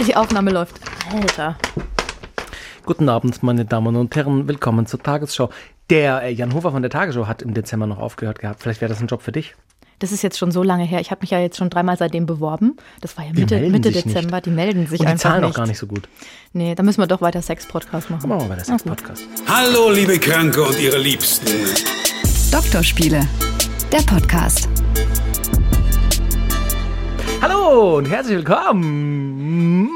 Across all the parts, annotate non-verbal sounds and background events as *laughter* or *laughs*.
Die Aufnahme läuft. Alter. Guten Abend, meine Damen und Herren. Willkommen zur Tagesschau. Der äh, Jan Hofer von der Tagesschau hat im Dezember noch aufgehört gehabt. Vielleicht wäre das ein Job für dich. Das ist jetzt schon so lange her. Ich habe mich ja jetzt schon dreimal seitdem beworben. Das war ja Mitte, Mitte Dezember. nicht. Die melden sich Und die einfach zahlen auch gar nicht so gut. Nee, da müssen wir doch weiter Sex-Podcast machen. Machen wir der Sex-Podcast. Hallo, liebe Kranke und ihre Liebsten. Doktorspiele, der Podcast. Hallo und herzlich willkommen.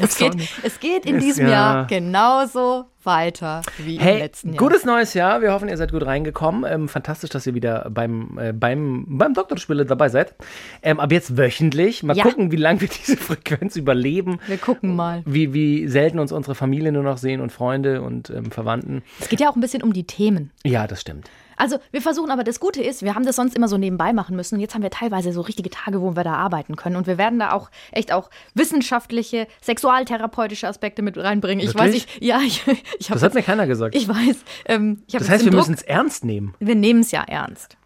Es geht, es geht in diesem ja- Jahr genauso weiter wie im Hey, letzten Jahr. gutes neues Jahr. Wir hoffen, ihr seid gut reingekommen. Ähm, fantastisch, dass ihr wieder beim, äh, beim, beim Doktorspiele dabei seid. Ähm, ab jetzt wöchentlich. Mal Ja. gucken, wie lange wir *laughs* diese Frequenz überleben. Wir gucken mal. Wie, wie selten uns unsere Familie nur noch sehen und Freunde und ähm, Verwandten. Es geht ja auch ein bisschen um die Themen. Ja, das stimmt. Also wir versuchen, aber das Gute ist, wir haben das sonst immer so nebenbei machen müssen und jetzt haben wir teilweise so richtige Tage, wo wir da arbeiten können und wir werden da auch echt auch wissenschaftliche, sexualtherapeutische Aspekte mit reinbringen. Ich weiß, Wirklich? ich, ja, ich, ich habe Das hat mir keiner gesagt. ich weiß, ähm, ich Das heißt, wir müssen es ernst nehmen. wir nehmen es ja ernst.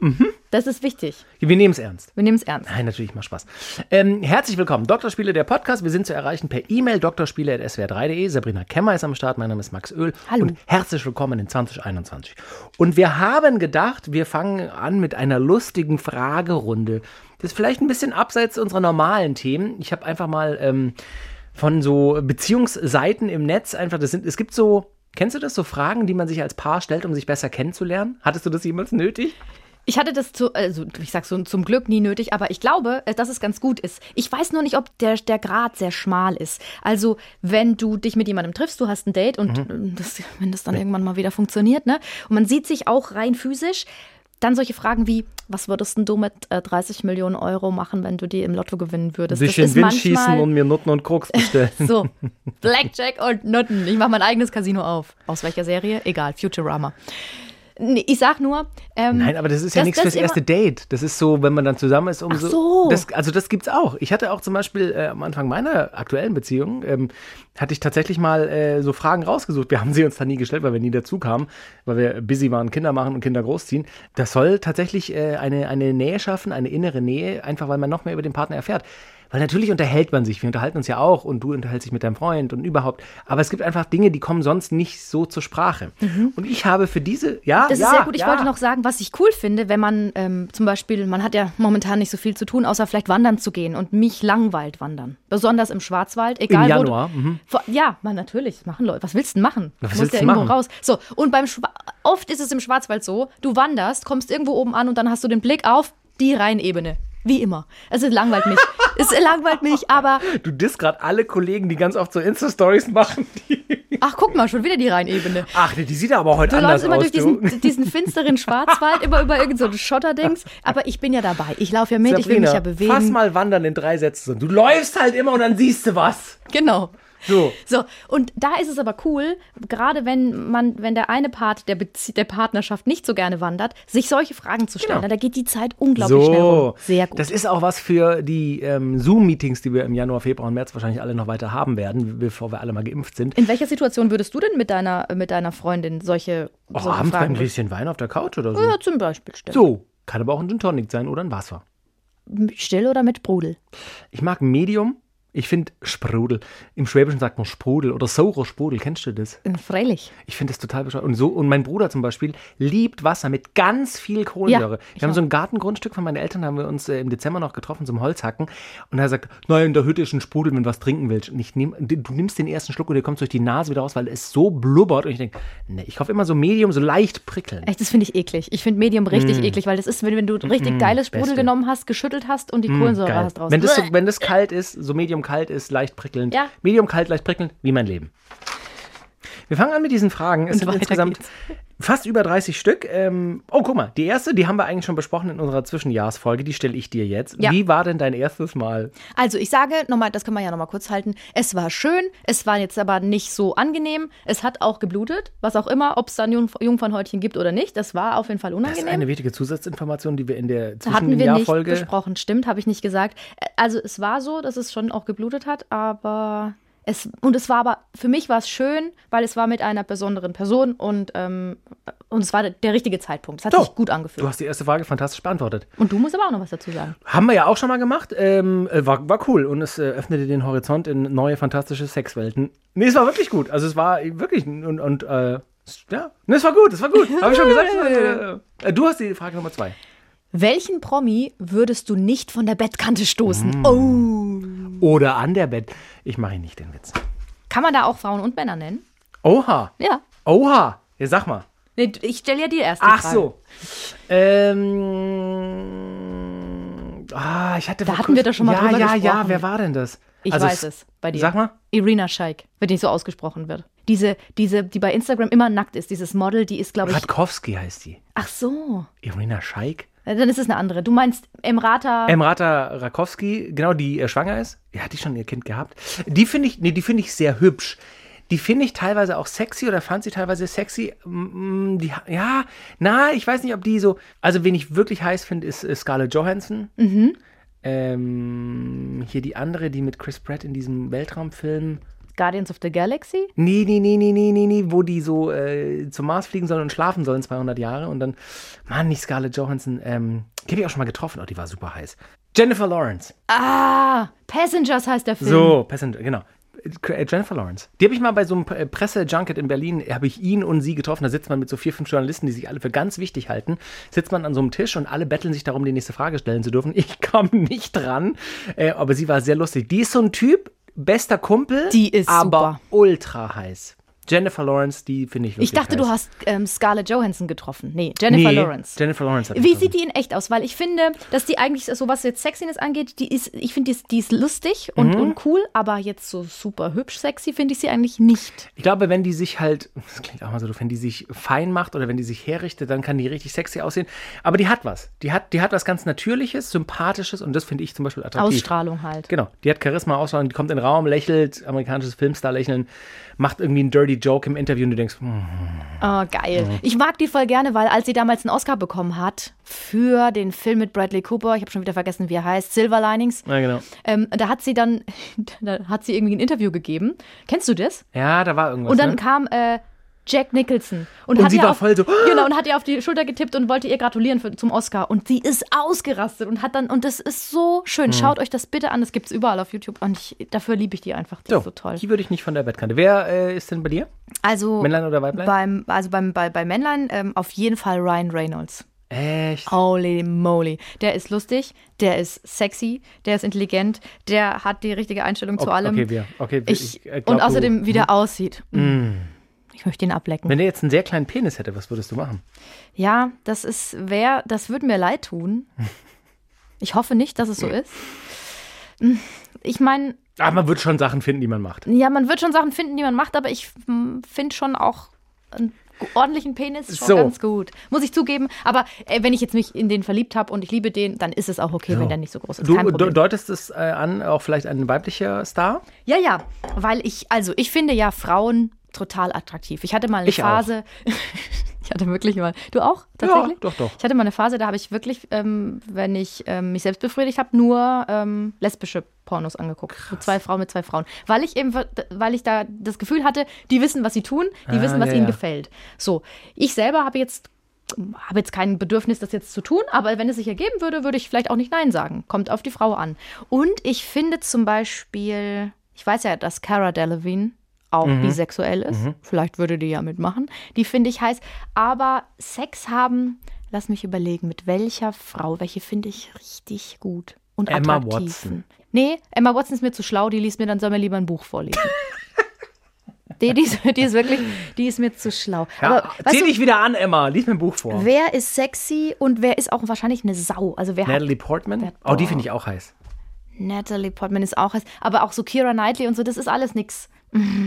Mhm. Das ist wichtig. Wir nehmen es ernst. Wir nehmen es ernst. Nein, natürlich macht Spaß. Ähm, herzlich willkommen. Doktorspiele, der Podcast. Wir sind zu erreichen per E-Mail doktorspiele.swr3.de. Sabrina Kemmer ist am Start. Mein Name ist Max Öl. Hallo. Und herzlich willkommen in 2021. Und wir haben gedacht, wir fangen an mit einer lustigen Fragerunde. Das ist vielleicht ein bisschen abseits unserer normalen Themen. Ich habe einfach mal ähm, von so Beziehungsseiten im Netz einfach, das sind, es gibt so, kennst du das, so Fragen, die man sich als Paar stellt, um sich besser kennenzulernen? Hattest du das jemals nötig? Ich hatte das zu, also ich sag so zum Glück nie nötig, aber ich glaube, äh, dass es ganz gut ist. Ich weiß nur nicht, ob der, der Grad sehr schmal ist. Also, wenn du dich mit jemandem triffst, du hast ein Date und äh, das, wenn das dann irgendwann mal wieder funktioniert, ne? Und man sieht sich auch rein physisch, dann solche Fragen wie, was würdest denn du mit äh, 30 Millionen Euro machen, wenn du die im Lotto gewinnen würdest? Sich in Wind schießen und mir Nutten und Koks bestellen. *laughs* so, *laughs* Blackjack und Nutten. Ich mache mein eigenes Casino auf. Aus welcher Serie? Egal, Futurama. Nee, ich sag nur, ähm, Nein, aber das ist ja nichts fürs erste Date. Das ist so, wenn man dann zusammen ist, umso. Ach so. Das, also das gibt's auch. Ich hatte auch zum Beispiel äh, am Anfang meiner aktuellen Beziehung, ähm, hatte ich tatsächlich mal äh, so Fragen rausgesucht. Wir *laughs* haben sie uns dann nie gestellt, weil wir nie dazu kamen, weil wir busy waren, Kinder machen und Kinder großziehen. Das soll tatsächlich äh, eine, eine Nähe schaffen, eine innere Nähe, einfach weil man noch mehr über den Partner erfährt. Weil natürlich unterhält man sich. Wir unterhalten uns ja auch und du unterhältst dich mit deinem Freund und überhaupt. Aber es gibt einfach Dinge, die kommen sonst nicht so zur Sprache. Und ich habe für diese, ja, Mhm. Das ja, ist sehr gut. Ich ja. wollte noch sagen, was ich cool finde, wenn man ähm, zum Beispiel, man hat ja momentan nicht so viel zu tun, außer vielleicht wandern zu gehen. Und mich langweilt wandern. Besonders im Schwarzwald. Egal, Im wo Januar, Du, mhm. Vor- Ja, man, natürlich. Machen Leute. Was willst du denn machen? Was du musst ja irgendwo machen? raus. So, und beim Schwa oft ist es im Schwarzwald so, du wanderst, kommst irgendwo oben an und dann hast du den Blick auf die Rheinebene. Wie immer. Also es langweilt mich. *laughs* es langweilt mich, aber Du disst gerade alle Kollegen, die ganz oft so Insta-Stories machen. Ach, guck mal, schon wieder die Rheinebene. Ach, die sieht aber heute Du anders läufst immer aus. durch du. diesen, *laughs* diesen finsteren Schwarzwald, immer über irgendein so Schotterdings. Aber ich bin ja dabei. Ich laufe ja mit, ich will mich ja bewegen. Fass mal wandern in drei Sätzen. Du läufst halt immer und dann siehst du was. Genau. So. So, und da ist es aber cool, gerade wenn man, wenn der eine Part der, Bezie der Partnerschaft nicht so gerne wandert, sich solche Fragen zu stellen. Genau. Da geht die Zeit unglaublich schnell rum. Sehr gut. Das ist auch was für die ähm, Zoom-Meetings, die wir im Januar, Februar und März wahrscheinlich alle noch weiter haben werden, bevor wir alle mal geimpft sind. In welcher Situation würdest du denn mit deiner, mit deiner Freundin solche, Oh, solche abends bei ein Fragen Gläschen Wein auf der Couch oder so. Ja, zum Beispiel stellen. So. Kann aber auch ein Gin Tonic sein oder ein Wasser. Still oder mit Sprudel? Ich mag Medium. Ich finde Sprudel. Im Schwäbischen sagt man Sprudel oder saurer Sprudel. Kennst du das? Äh, Freilich. Ich finde das total bescheuert. Und, so, und mein Bruder zum Beispiel liebt Wasser mit ganz viel Kohlensäure. Ja, ich wir haben auch. so ein Gartengrundstück von meinen Eltern, haben wir uns äh, im Dezember noch getroffen zum Holzhacken. Und er sagt, nein, in der Hütte ist ein Sprudel, wenn du was trinken willst. Und ich nehm, du nimmst den ersten Schluck und der kommt durch die Nase wieder raus, weil es so blubbert. Und ich denke, nee, ich kaufe immer so Medium, so leicht prickeln. Echt, das finde ich eklig. Ich finde Medium richtig eklig, weil das ist, wenn, wenn du richtig geiles Sprudel Mm. Beste. Mm, genommen hast, geschüttelt hast und die Kohlensäure Geil. hast draus. Wenn das, so, wenn das kalt ist, so medium kalt ist, leicht prickelnd. Ja. Medium kalt, leicht prickelnd, wie mein Leben. Wir fangen an mit diesen Fragen. Es Und sind insgesamt geht's. fast über 30 Stück. Ähm, oh, guck mal, die erste, die haben wir eigentlich schon besprochen in unserer Zwischenjahrsfolge. Die stelle ich dir jetzt. Ja. Wie war denn dein erstes Mal? Also ich sage nochmal, das kann man ja nochmal kurz halten. Es war schön, es war jetzt aber nicht so angenehm. Es hat auch geblutet, was auch immer, ob es dann Jungf Jungfernhäutchen gibt oder nicht. Das war auf jeden Fall Das ist unangenehm. eine wichtige Zusatzinformation, die wir in der Zwischenjahrfolge. besprochen, stimmt, habe ich nicht gesagt. Äh, Also es war so, dass es schon auch geblutet hat, aber Es, und es war aber, für mich war es schön, weil es war mit einer besonderen Person und, ähm, und es war der, der richtige Zeitpunkt. Es hat So. sich gut angefühlt. Du hast die erste Frage fantastisch beantwortet. Und du musst aber auch noch was dazu sagen. Haben wir ja auch schon mal gemacht. Ähm, äh, war, war cool und es äh, öffnete den Horizont in neue fantastische Sexwelten. Nee, es war wirklich gut. Also es war wirklich und, und äh, ja, nee, es war gut, es war gut. Habe ich schon gesagt. *laughs* Äh, du hast die Frage Nummer zwei. Welchen Promi würdest du nicht von der Bettkante stoßen? Mm. Oh. Oder an der Bett. Ich mache ihn nicht den Witz. Kann man da auch Frauen und Männer nennen? Oha. Ja. Oha. Ja, sag mal. Nee, ich stelle ja die erste Ach Frage. so. Ähm, ah, ich hatte Da hatten wir doch schon mal ja, drüber Ja, ja, gesprochen. wer war denn das? Ich Also weiß es bei dir. Sag mal. Irina Scheik, wenn die so ausgesprochen wird. Diese, diese, die bei Instagram immer nackt ist, dieses Model, die ist, glaube ich. Radkowski heißt die. Ach so. Irina Scheik. Äh, Dann ist es eine andere. Du meinst Emrata. Emrata Rakowski, genau, die äh, schwanger ist. Ja, hat die schon ihr Kind gehabt? Die finde ich, nee, die finde ich sehr hübsch. Die finde ich teilweise auch sexy oder fand sie teilweise sexy. Mm, Die, ja, na, ich weiß nicht, ob die so. Also, wen ich wirklich heiß finde, ist äh, Scarlett Johansson. Mhm. Ähm, hier die andere, die mit Chris Pratt in diesem Weltraumfilm. Guardians of the Galaxy? Nee, nee, nee, nee, nee, nee, nee, wo die so äh, zum Mars fliegen sollen und schlafen sollen 200 Jahre und dann, Mann, nicht Scarlett Johansson, ähm, die habe ich auch schon mal getroffen, oh, die war super heiß. Jennifer Lawrence. Ah, Passengers heißt der Film. So, Passenger, genau. Äh, Jennifer Lawrence. Die habe ich mal bei so einem äh, Presse-Junket in Berlin, habe ich ihn und sie getroffen. Da sitzt man mit so vier, fünf Journalisten, die sich alle für ganz wichtig halten. Sitzt man an so einem Tisch und alle betteln sich darum, die nächste Frage stellen zu dürfen. Ich *laughs* kam nicht dran, äh, aber sie war sehr lustig. Die ist so ein Typ, bester Kumpel, Die ist aber super. ultra heiß. Jennifer Lawrence, die finde ich wirklich Ich dachte, heiß. du hast ähm, Scarlett Johansson getroffen. Nee, Jennifer nee, Lawrence. Jennifer Lawrence hat Wie sieht die in echt aus? Weil ich finde, dass die eigentlich, so was jetzt Sexiness angeht, die ist, ich finde, die ist, die ist lustig und, Mhm. und cool, aber jetzt so super hübsch sexy finde ich sie eigentlich nicht. Ich glaube, wenn die sich halt, das klingt auch mal so doof, wenn die sich fein macht oder wenn die sich herrichtet, dann kann die richtig sexy aussehen. Aber die hat was. Die hat, die hat was ganz Natürliches, Sympathisches und das finde ich zum Beispiel attraktiv. Ausstrahlung halt. Genau. Die hat Charisma, Ausstrahlung, die kommt in den Raum, lächelt, amerikanisches Filmstar-Lächeln, macht irgendwie einen Dirty Joke im Interview und du denkst, hm, Oh, geil. Ich mag die voll gerne, weil als sie damals einen Oscar bekommen hat für den Film mit Bradley Cooper, ich habe schon wieder vergessen, wie er heißt, Silver Linings, na genau. ähm, da hat sie dann, *laughs* da hat sie irgendwie ein Interview gegeben. Kennst du das? Ja, da war irgendwas. Und dann ne? kam äh, Jack Nicholson und, Und hat sie ihr war auf, voll so, genau und hat ihr auf die Schulter getippt und wollte ihr gratulieren für, zum Oscar und sie ist ausgerastet und hat dann und das ist so schön. Hm. Schaut euch das bitte an, das gibt's überall auf YouTube und ich, dafür liebe ich die einfach. Die so, ist so toll. die würde ich nicht von der Bettkante. Wer äh, ist denn bei dir? Also Männlein oder Weiblein? beim also beim bei, bei Männlein ähm, auf jeden Fall Ryan Reynolds. Echt? Holy moly. Der ist lustig, der ist sexy, der ist intelligent, der hat die richtige Einstellung zu Okay, allem. okay, wir. Okay, Ich, äh, glaub, und außerdem, du, wie der aussieht. Ich möchte ihn ablecken. Wenn der jetzt einen sehr kleinen Penis hätte, was würdest du machen? Ja, das ist, wer, das würde mir leid tun. *laughs* Ich hoffe nicht, dass es so ist. Ich meine, Ah, man wird schon Sachen finden, die man macht. ja, man wird schon Sachen finden, die man macht, aber ich finde schon auch einen ordentlichen Penis schon So. ganz gut. Muss ich zugeben. Aber äh, wenn ich jetzt mich in den verliebt habe und ich liebe den, dann ist es auch okay, wenn der nicht so groß ist. Du deutest es äh, an, auch vielleicht ein weiblicher Star? Ja, ja, weil ich, also ich finde ja Frauen total attraktiv. Ich hatte mal eine Ich. Phase, *laughs* ich hatte wirklich mal, du auch tatsächlich? doch, doch. Ich hatte mal eine Phase, da habe ich wirklich, ähm, wenn ich ähm, mich selbst befriedigt habe, nur ähm, lesbische Pornos angeguckt. So zwei Frauen mit zwei Frauen. Weil ich eben, weil ich da das Gefühl hatte, die wissen, was sie tun, die Ah, wissen, was ja, ihnen ja. gefällt. So, ich selber habe jetzt habe jetzt kein Bedürfnis, das jetzt zu tun, aber wenn es sich ergeben würde, würde ich vielleicht auch nicht Nein sagen. Kommt auf die Frau an. Und ich finde zum Beispiel, ich weiß ja, dass Cara Delevingne auch Mhm. bisexuell ist. Vielleicht würde die ja mitmachen. Die finde ich heiß. Aber Sex haben, lass mich überlegen, mit welcher Frau, welche finde ich richtig gut und Emma attraktiv. Watson. Nee, Emma Watson ist mir zu schlau, die liest mir, dann soll mir lieber ein Buch vorlesen. die, die, ist, die ist wirklich, die ist mir zu schlau. Ja, Aber zieh du, dich wieder an, Emma. Lies mir ein Buch vor. Wer ist sexy und wer ist auch wahrscheinlich eine Sau? Also wer Natalie hat Portman? Wer- Oh, die finde ich auch heiß. Natalie Portman ist auch heiß, aber auch so Kira Knightley und so, das ist alles nix.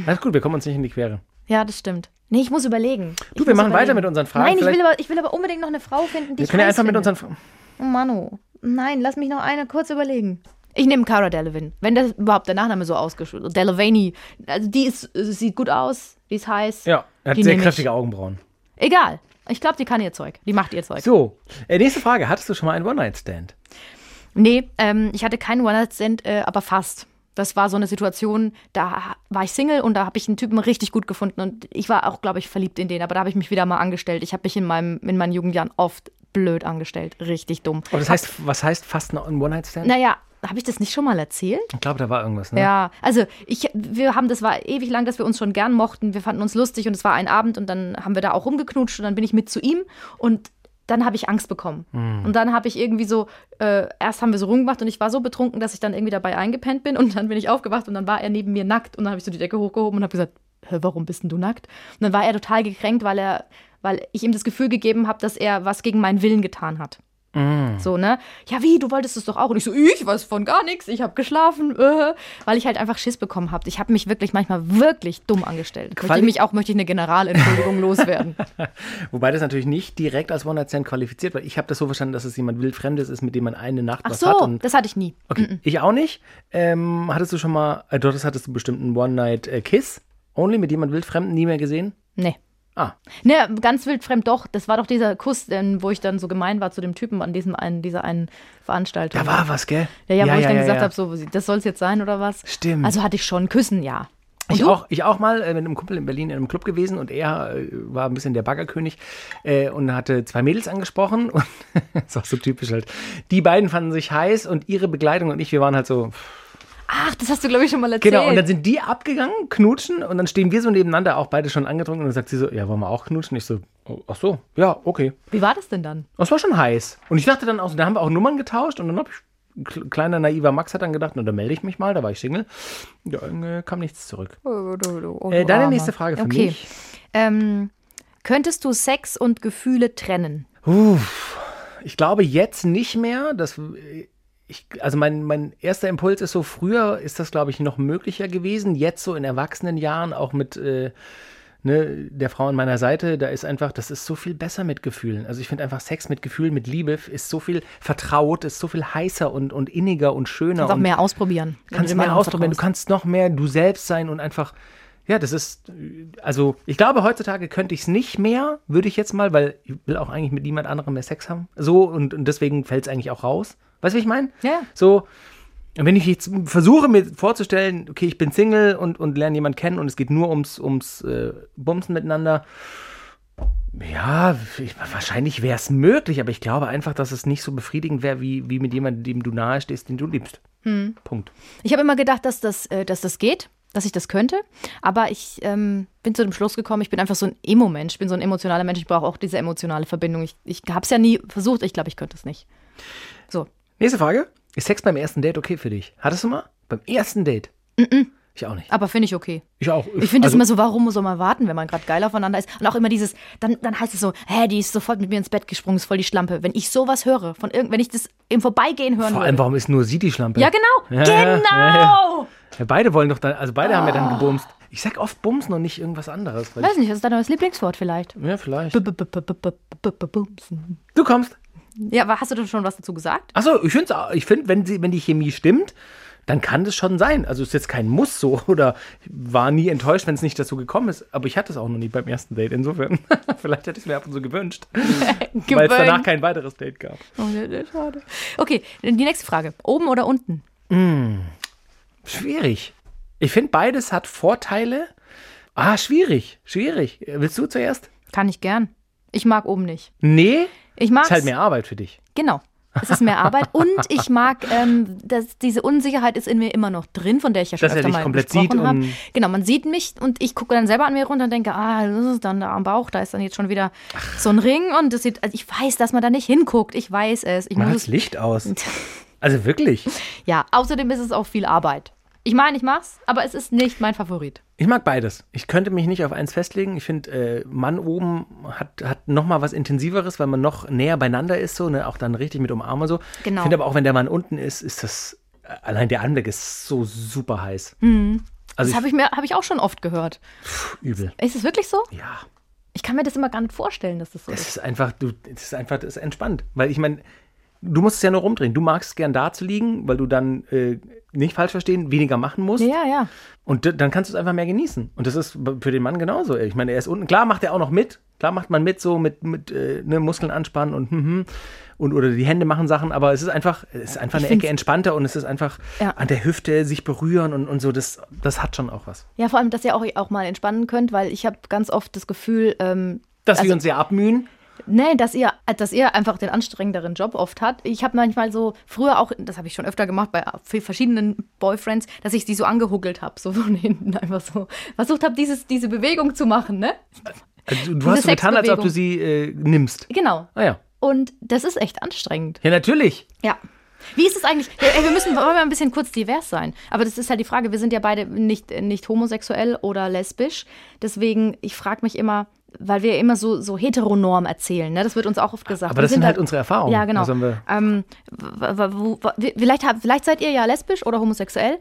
Alles gut, wir kommen uns nicht in die Quere. Ja, das stimmt. Nee, ich muss überlegen. Ich Du, wir muss machen weiter mit unseren Fragen. Nein, ich will, aber, ich will aber unbedingt noch eine Frau finden, die Wir ich können ja einfach mit finde. unseren. Fra- Oh Manu. Nein, lass mich noch eine kurz überlegen. Ich nehme Cara Delevingne. Wenn das überhaupt der Nachname so ausgeschrieben ist. Delevaney. Also die ist, sieht gut aus, die ist heiß. Ja, hat sehr nehm ich. kräftige Augenbrauen. Egal. Ich glaube, die kann ihr Zeug. Die macht ihr Zeug. So, äh, nächste Frage. Hattest du schon mal einen One-Night-Stand? Nee, ähm, ich hatte keinen One-Night-Stand, äh, aber fast. Das war so eine Situation, da war ich Single und da habe ich einen Typen richtig gut gefunden und ich war auch, glaube ich, verliebt in den, aber da habe ich mich wieder mal angestellt. Ich habe mich in, meinem, in meinen Jugendjahren oft blöd angestellt, richtig dumm. Aber das heißt, was heißt fast ein One-Night-Stand? Naja, habe ich das nicht schon mal erzählt? Ich glaube, da war irgendwas, ne? Ja, also ich, wir haben, das war ewig lang, dass wir uns schon gern mochten. Wir fanden uns lustig und es war ein Abend und dann haben wir da auch rumgeknutscht und dann bin ich mit zu ihm und dann habe ich Angst bekommen. Und dann habe ich irgendwie so, äh, erst haben wir so rumgemacht und ich war so betrunken, dass ich dann irgendwie dabei eingepennt bin *laughs* und dann bin ich aufgewacht und dann war er neben mir nackt und dann habe ich so die Decke hochgehoben und habe gesagt, Hä, warum bist denn du nackt? Und dann war er total gekränkt, weil er, weil ich ihm das Gefühl gegeben habe, dass er was gegen meinen Willen getan hat. So, ne? Ja, wie, du wolltest es doch auch. Und ich so, ich weiß von gar nichts, ich habe geschlafen, äh, weil ich halt einfach Schiss bekommen habe. Ich habe mich wirklich manchmal wirklich dumm angestellt. Möchte Quali- ich mich auch, möchte ich eine Generalentschuldigung *laughs* loswerden. Wobei das natürlich nicht direkt als One-Night-Stand qualifiziert, weil ich habe das so verstanden, dass es jemand wildfremdes ist, mit dem man eine Nacht Ach was so, hat. Und das hatte ich nie. okay, ich auch nicht. Ähm, hattest du schon mal, äh, das hattest du bestimmt einen One-Night-Kiss? Only mit jemand wildfremden nie mehr gesehen? Nee. Ah, Ne, ganz wildfremd doch. Das war doch dieser Kuss, ähm, wo ich dann so gemein war zu dem Typen an diesem einen, dieser einen Veranstaltung. da war was, gell? Ja, ja, wo ich dann gesagt ja. habe, so, das soll es jetzt sein oder was? Stimmt. Also hatte ich schon Küssen, ja. Und Ich du? auch, ich auch mal äh, mit einem Kumpel in Berlin in einem Club gewesen und er äh, war ein bisschen der Baggerkönig äh, und hatte zwei Mädels angesprochen und das *laughs* ist auch so typisch halt. Die beiden fanden sich heiß und ihre Begleitung und ich, wir waren halt so, Ach, das hast du, glaube ich, schon mal erzählt. genau, und dann sind die abgegangen, knutschen und dann stehen wir so nebeneinander, auch beide schon angetrunken und dann sagt sie so, ja, wollen wir auch knutschen? Ich so, oh, ach so, ja, okay. Wie war das denn dann? Es war schon heiß. Und ich dachte dann auch, so, da haben wir auch Nummern getauscht und dann hab ich, kle- kleiner naiver Max hat dann gedacht, na, da melde ich mich mal, da war ich Single. Ja, dann äh, kam nichts zurück. Oh, du, du, oh, Äh, du deine nächste Frage für okay. mich. Ähm, könntest du Sex und Gefühle trennen? Uff, ich glaube jetzt nicht mehr. Das, ich, also mein, mein erster Impuls ist so, früher ist das, glaube ich, noch möglicher gewesen. Jetzt so in erwachsenen Jahren, auch mit äh, ne, der Frau an meiner Seite, da ist einfach, das ist so viel besser mit Gefühlen. Also ich finde einfach Sex mit Gefühlen, mit Liebe ist so viel vertraut, ist so viel heißer und, und inniger und schöner. Kannst auch mehr ausprobieren. kannst du mehr ausprobieren, du kannst noch mehr du selbst sein und einfach, ja, das ist, also ich glaube, heutzutage könnte ich es nicht mehr, würde ich jetzt mal, weil ich will auch eigentlich mit niemand anderem mehr Sex haben. So und, und deswegen fällt es eigentlich auch raus. Weißt du, wie ich meine? Ja. So, und wenn ich jetzt versuche mir vorzustellen, okay, ich bin Single und, und lerne jemanden kennen und es geht nur ums, ums äh, Bumsen miteinander, ja, ich, wahrscheinlich wäre es möglich, aber ich glaube einfach, dass es nicht so befriedigend wäre, wie, wie mit jemandem, dem du nahe stehst, den du liebst. Hm. Punkt. Ich habe immer gedacht, dass das, äh, dass das geht, dass ich das könnte. Aber ich ähm, bin zu dem Schluss gekommen, ich bin einfach so ein Emo-Mensch. Ich bin so ein emotionaler Mensch. Ich brauche auch diese emotionale Verbindung. Ich, ich habe es ja nie versucht. Ich glaube, ich könnte es nicht. So. Nächste Frage. Ist Sex beim ersten Date okay für dich? Hattest du mal? Beim ersten Date? Ich auch nicht. Aber finde ich okay. Ich auch. Ich finde es also, immer so, warum soll man warten, wenn man gerade geil aufeinander ist? Und auch immer dieses, dann, dann heißt es so, hä, die ist sofort mit mir ins Bett gesprungen, ist voll die Schlampe. Wenn ich sowas höre, von irgend, wenn ich das im Vorbeigehen hören Vor würde. allem, warum ist nur sie die Schlampe? ja, genau. Ja, genau. ja, ja. Beide wollen doch dann, also beide haben ja dann gebumst. Ich sag oft bumsen und nicht irgendwas anderes. Weiß nicht, das ist dein neues Lieblingswort vielleicht. ich, ja, vielleicht. Bumsen. Du kommst. Ja, aber hast du denn schon was dazu gesagt? Achso, ich finde, ich find, wenn, sie- wenn die Chemie stimmt, dann kann das schon sein. Also ist jetzt kein Muss so *laughs* oder ich war nie enttäuscht, wenn es nicht dazu gekommen ist. Aber ich hatte es auch noch nie beim ersten Date. Insofern, *laughs* vielleicht hätte ich es mir ab und zu gewünscht, *laughs* weil es danach kein weiteres Date gab. Oh, schade. Okay, die nächste Frage. Oben oder unten? Schwierig. Ich finde, beides hat Vorteile. Ah, schwierig, schwierig. Willst du zuerst? Kann ich gern. Ich mag oben nicht. Nee, Ich mag ist halt mehr Arbeit für dich. Genau. Es ist mehr Arbeit *laughs* und ich mag, ähm, dass diese Unsicherheit ist in mir immer noch drin, von der ich ja schon Dass er öfter dich mal komplett gesprochen sieht habe. Genau, man sieht mich und ich gucke dann selber an mir runter und denke, ah, das ist dann da am Bauch, da ist dann jetzt schon wieder so ein Ring und das sieht, also ich weiß, dass man da nicht hinguckt, ich weiß es. Ich muss das Licht aus. *laughs* Also wirklich. ja, außerdem ist es auch viel Arbeit. Ich meine, ich mach's, aber es ist nicht mein Favorit. Ich mag beides. Ich könnte mich nicht auf eins festlegen. Ich finde, äh, Mann oben hat, hat noch mal was Intensiveres, weil man noch näher beieinander ist, so, ne? auch dann richtig mit Umarmen so. Genau. Ich finde aber auch, wenn der Mann unten ist, ist das, äh, allein der Anblick ist so super heiß. Also Mhm. Das ich, habe ich mir, habe ich auch schon oft gehört. übel. Ist es wirklich so? Ja. Ich kann mir das immer gar nicht vorstellen, dass das so Das ist. ist einfach, du, das ist einfach, das ist entspannt. Weil ich meine, du musst es ja nur rumdrehen. Du magst es gern da zu liegen, weil du dann, äh, nicht falsch verstehen, weniger machen musst. Ja, ja. Und dann kannst du es einfach mehr genießen. Und das ist für den Mann genauso. Ich meine, er ist unten. Klar macht er auch noch mit. Klar macht man mit, so mit, mit äh, ne, Muskeln anspannen und, hm, hm, und oder die Hände machen Sachen, aber es ist einfach, es ist einfach Ich eine Ecke entspannter und es ist einfach Ja. an der Hüfte sich berühren und, und so, das, das hat schon auch was. Ja, vor allem, dass ihr auch, auch mal entspannen könnt, weil ich habe ganz oft das Gefühl, ähm, Dass Also- wir uns sehr abmühen. Nee, dass ihr, dass ihr einfach den anstrengenderen Job oft habt. Ich habe manchmal so, früher auch, das habe ich schon öfter gemacht bei verschiedenen Boyfriends, dass ich die so angehuckelt habe, so von *laughs* hinten einfach so. Versucht habe, diese Bewegung zu machen, ne? Also, du Diese hast so getan, als ob du sie äh, nimmst. Genau. Ah ja. Und das ist echt anstrengend. Ja, natürlich. Ja. Wie ist es eigentlich? Ey, wir müssen wollen wir ein bisschen kurz divers sein. Aber das ist halt die Frage. Wir sind ja beide nicht, nicht homosexuell oder lesbisch. Deswegen, ich frage mich immer, weil wir immer so, so heteronorm erzählen. Ne? Das wird uns auch oft gesagt. Aber das sind halt unsere Erfahrungen. Ja, genau. Wir- Ähm, vielleicht, vielleicht seid ihr ja lesbisch oder homosexuell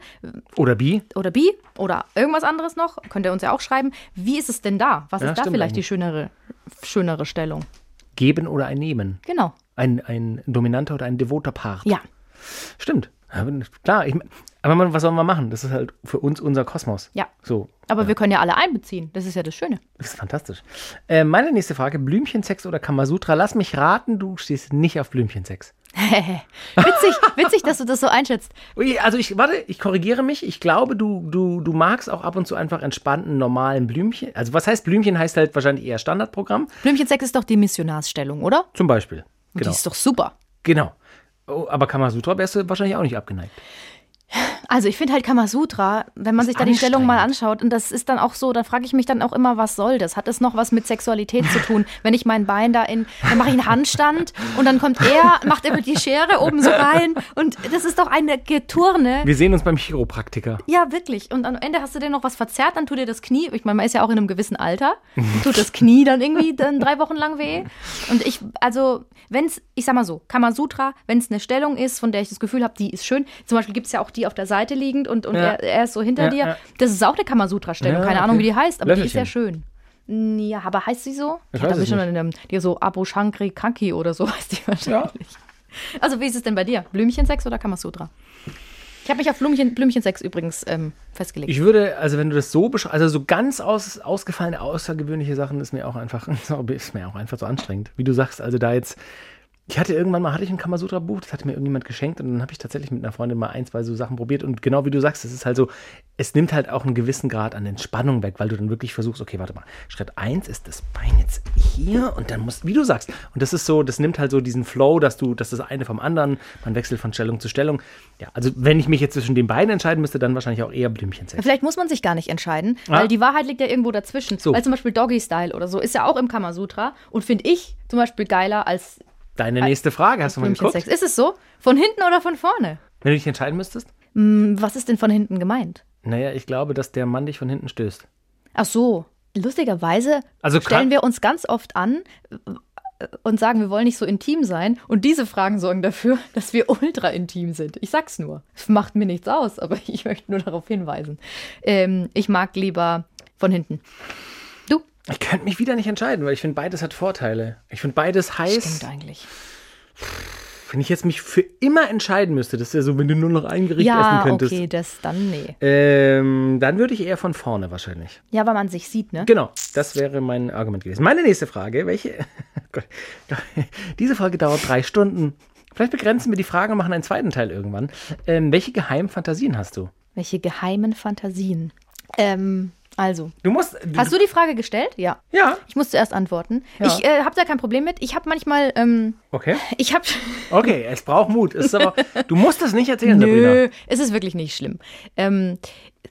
Oder bi. oder bi oder irgendwas anderes noch. Könnt ihr uns ja auch schreiben. Wie ist es denn da? Was Ja, ist da vielleicht die eigentlich. schönere, schönere Stellung? Geben oder ein Nehmen. Genau. Ein, ein dominanter oder ein devoter Part. Ja. Stimmt. Klar, ich, aber man, was sollen wir machen? Das ist halt für uns unser Kosmos. Ja. So, Aber wir können ja alle einbeziehen. Das ist ja das Schöne. das ist fantastisch. Äh, meine nächste Frage: Blümchensex oder Kamasutra? Lass mich raten, du stehst nicht auf Blümchensex. *laughs* Witzig, witzig, dass du das so einschätzt. Also ich, warte, ich korrigiere mich. Ich glaube, du, du, du magst auch ab und zu einfach entspannten, normalen Blümchen. Also was heißt Blümchen? Heißt halt wahrscheinlich eher Standardprogramm. Blümchensex ist doch die Missionarsstellung, oder? Zum Beispiel. Genau. Die ist doch super. Genau. Oh, aber Kamasutra wärst du wahrscheinlich auch nicht abgeneigt. Also ich finde halt Kamasutra, wenn man sich da die Stellung mal anschaut, und das ist dann auch so, da frage ich mich dann auch immer, was soll das? Hat das noch was mit Sexualität zu tun? *laughs* Wenn ich mein Bein da in, dann mache ich einen Handstand und dann kommt er, macht er mit die Schere oben so rein und das ist doch eine Geturne. Wir sehen uns beim Chiropraktiker. Ja, wirklich. Und am Ende hast du dir noch was verzerrt, dann tut dir das Knie, ich meine, man ist ja auch in einem gewissen Alter, tut das Knie dann irgendwie dann drei Wochen lang weh. Und ich, also, wenn es, ich sag mal so, Kamasutra, wenn es eine Stellung ist, von der ich das Gefühl habe, die ist schön, zum Beispiel gibt es ja auch die auf der Seite liegend und, und Ja. er, er ist so hinter Ja, dir, ja. das ist auch eine Kamasutra-Stellung, Ja, keine Ahnung, okay. wie die heißt, aber die ist sehr Löffelchen. schön. Ja, aber heißt sie so? Ich ja, da es schon in einem, die so Abu Shankri Kanki oder so *laughs* heißt die wahrscheinlich. Also, wie ist es denn bei dir? Blümchensex oder Kamasutra? Ich habe mich auf Blümchen, Blümchensex übrigens ähm, festgelegt. Ich würde, also wenn du das so beschreibst, also so ganz aus, ausgefallene, außergewöhnliche Sachen ist mir auch einfach, *laughs* ist mir auch einfach so anstrengend. Wie du sagst, also da jetzt, ich hatte irgendwann mal, hatte ich ein Kamasutra-Buch, das hatte mir irgendjemand geschenkt und dann habe ich tatsächlich mit einer Freundin mal ein, zwei so Sachen probiert und genau wie du sagst, es ist halt so, es nimmt halt auch einen gewissen Grad an Entspannung weg, weil du dann wirklich versuchst, okay, warte mal, Schritt eins ist das Bein jetzt hier und dann musst, wie du sagst, und das ist so, das nimmt halt so diesen Flow, dass du, dass das eine vom anderen, man wechselt von Stellung zu Stellung. Ja, also wenn ich mich jetzt zwischen den beiden entscheiden müsste, dann wahrscheinlich auch eher Blümchensex. Vielleicht muss man sich gar nicht entscheiden, Ah. weil die Wahrheit liegt ja irgendwo dazwischen. So. Weil zum Beispiel Doggy Style oder so ist ja auch im Kamasutra und finde ich zum Beispiel geiler als Deine nächste Frage, hast du mal geguckt? Blümchensex. Ist es so? Von hinten oder von vorne? Wenn du dich entscheiden müsstest? Hm, Was ist denn von hinten gemeint? Naja, ich glaube, dass der Mann dich von hinten stößt. Ach so. Lustigerweise Also stellen wir uns ganz oft an äh, und sagen, wir wollen nicht so intim sein. Und diese Fragen sorgen dafür, *laughs* dass wir ultra intim sind. Ich sag's nur. Es macht mir nichts aus, aber *laughs* ich möchte nur darauf hinweisen. Ähm, ich mag lieber von hinten. Ich könnte mich wieder nicht entscheiden, weil ich finde, beides hat Vorteile. Ich finde beides heiß. Stimmt eigentlich. Wenn ich jetzt mich für immer entscheiden müsste, das ist ja so, wenn du nur noch ein Gericht Ja, essen könntest. okay, das dann nee. Ähm, dann würde ich eher von vorne wahrscheinlich. Ja, weil man sich sieht, ne? Genau, das wäre mein Argument gewesen. Meine nächste Frage, welche. *laughs* Gott, *laughs* diese Folge dauert drei Stunden. Vielleicht begrenzen wir die Fragen und machen einen zweiten Teil irgendwann. Ähm, welche geheimen Fantasien hast du? Welche geheimen Fantasien? Ähm, also, Du musst. hast du die Frage gestellt? Ja. Ja. Ich muss zuerst antworten. Ja. Ich äh, habe da kein Problem mit. Ich habe manchmal, ähm, Okay. ich habe Okay, es braucht Mut. Es ist aber, du musst das nicht erzählen, *laughs* Sabrina. Nö, es ist wirklich nicht schlimm. Ähm,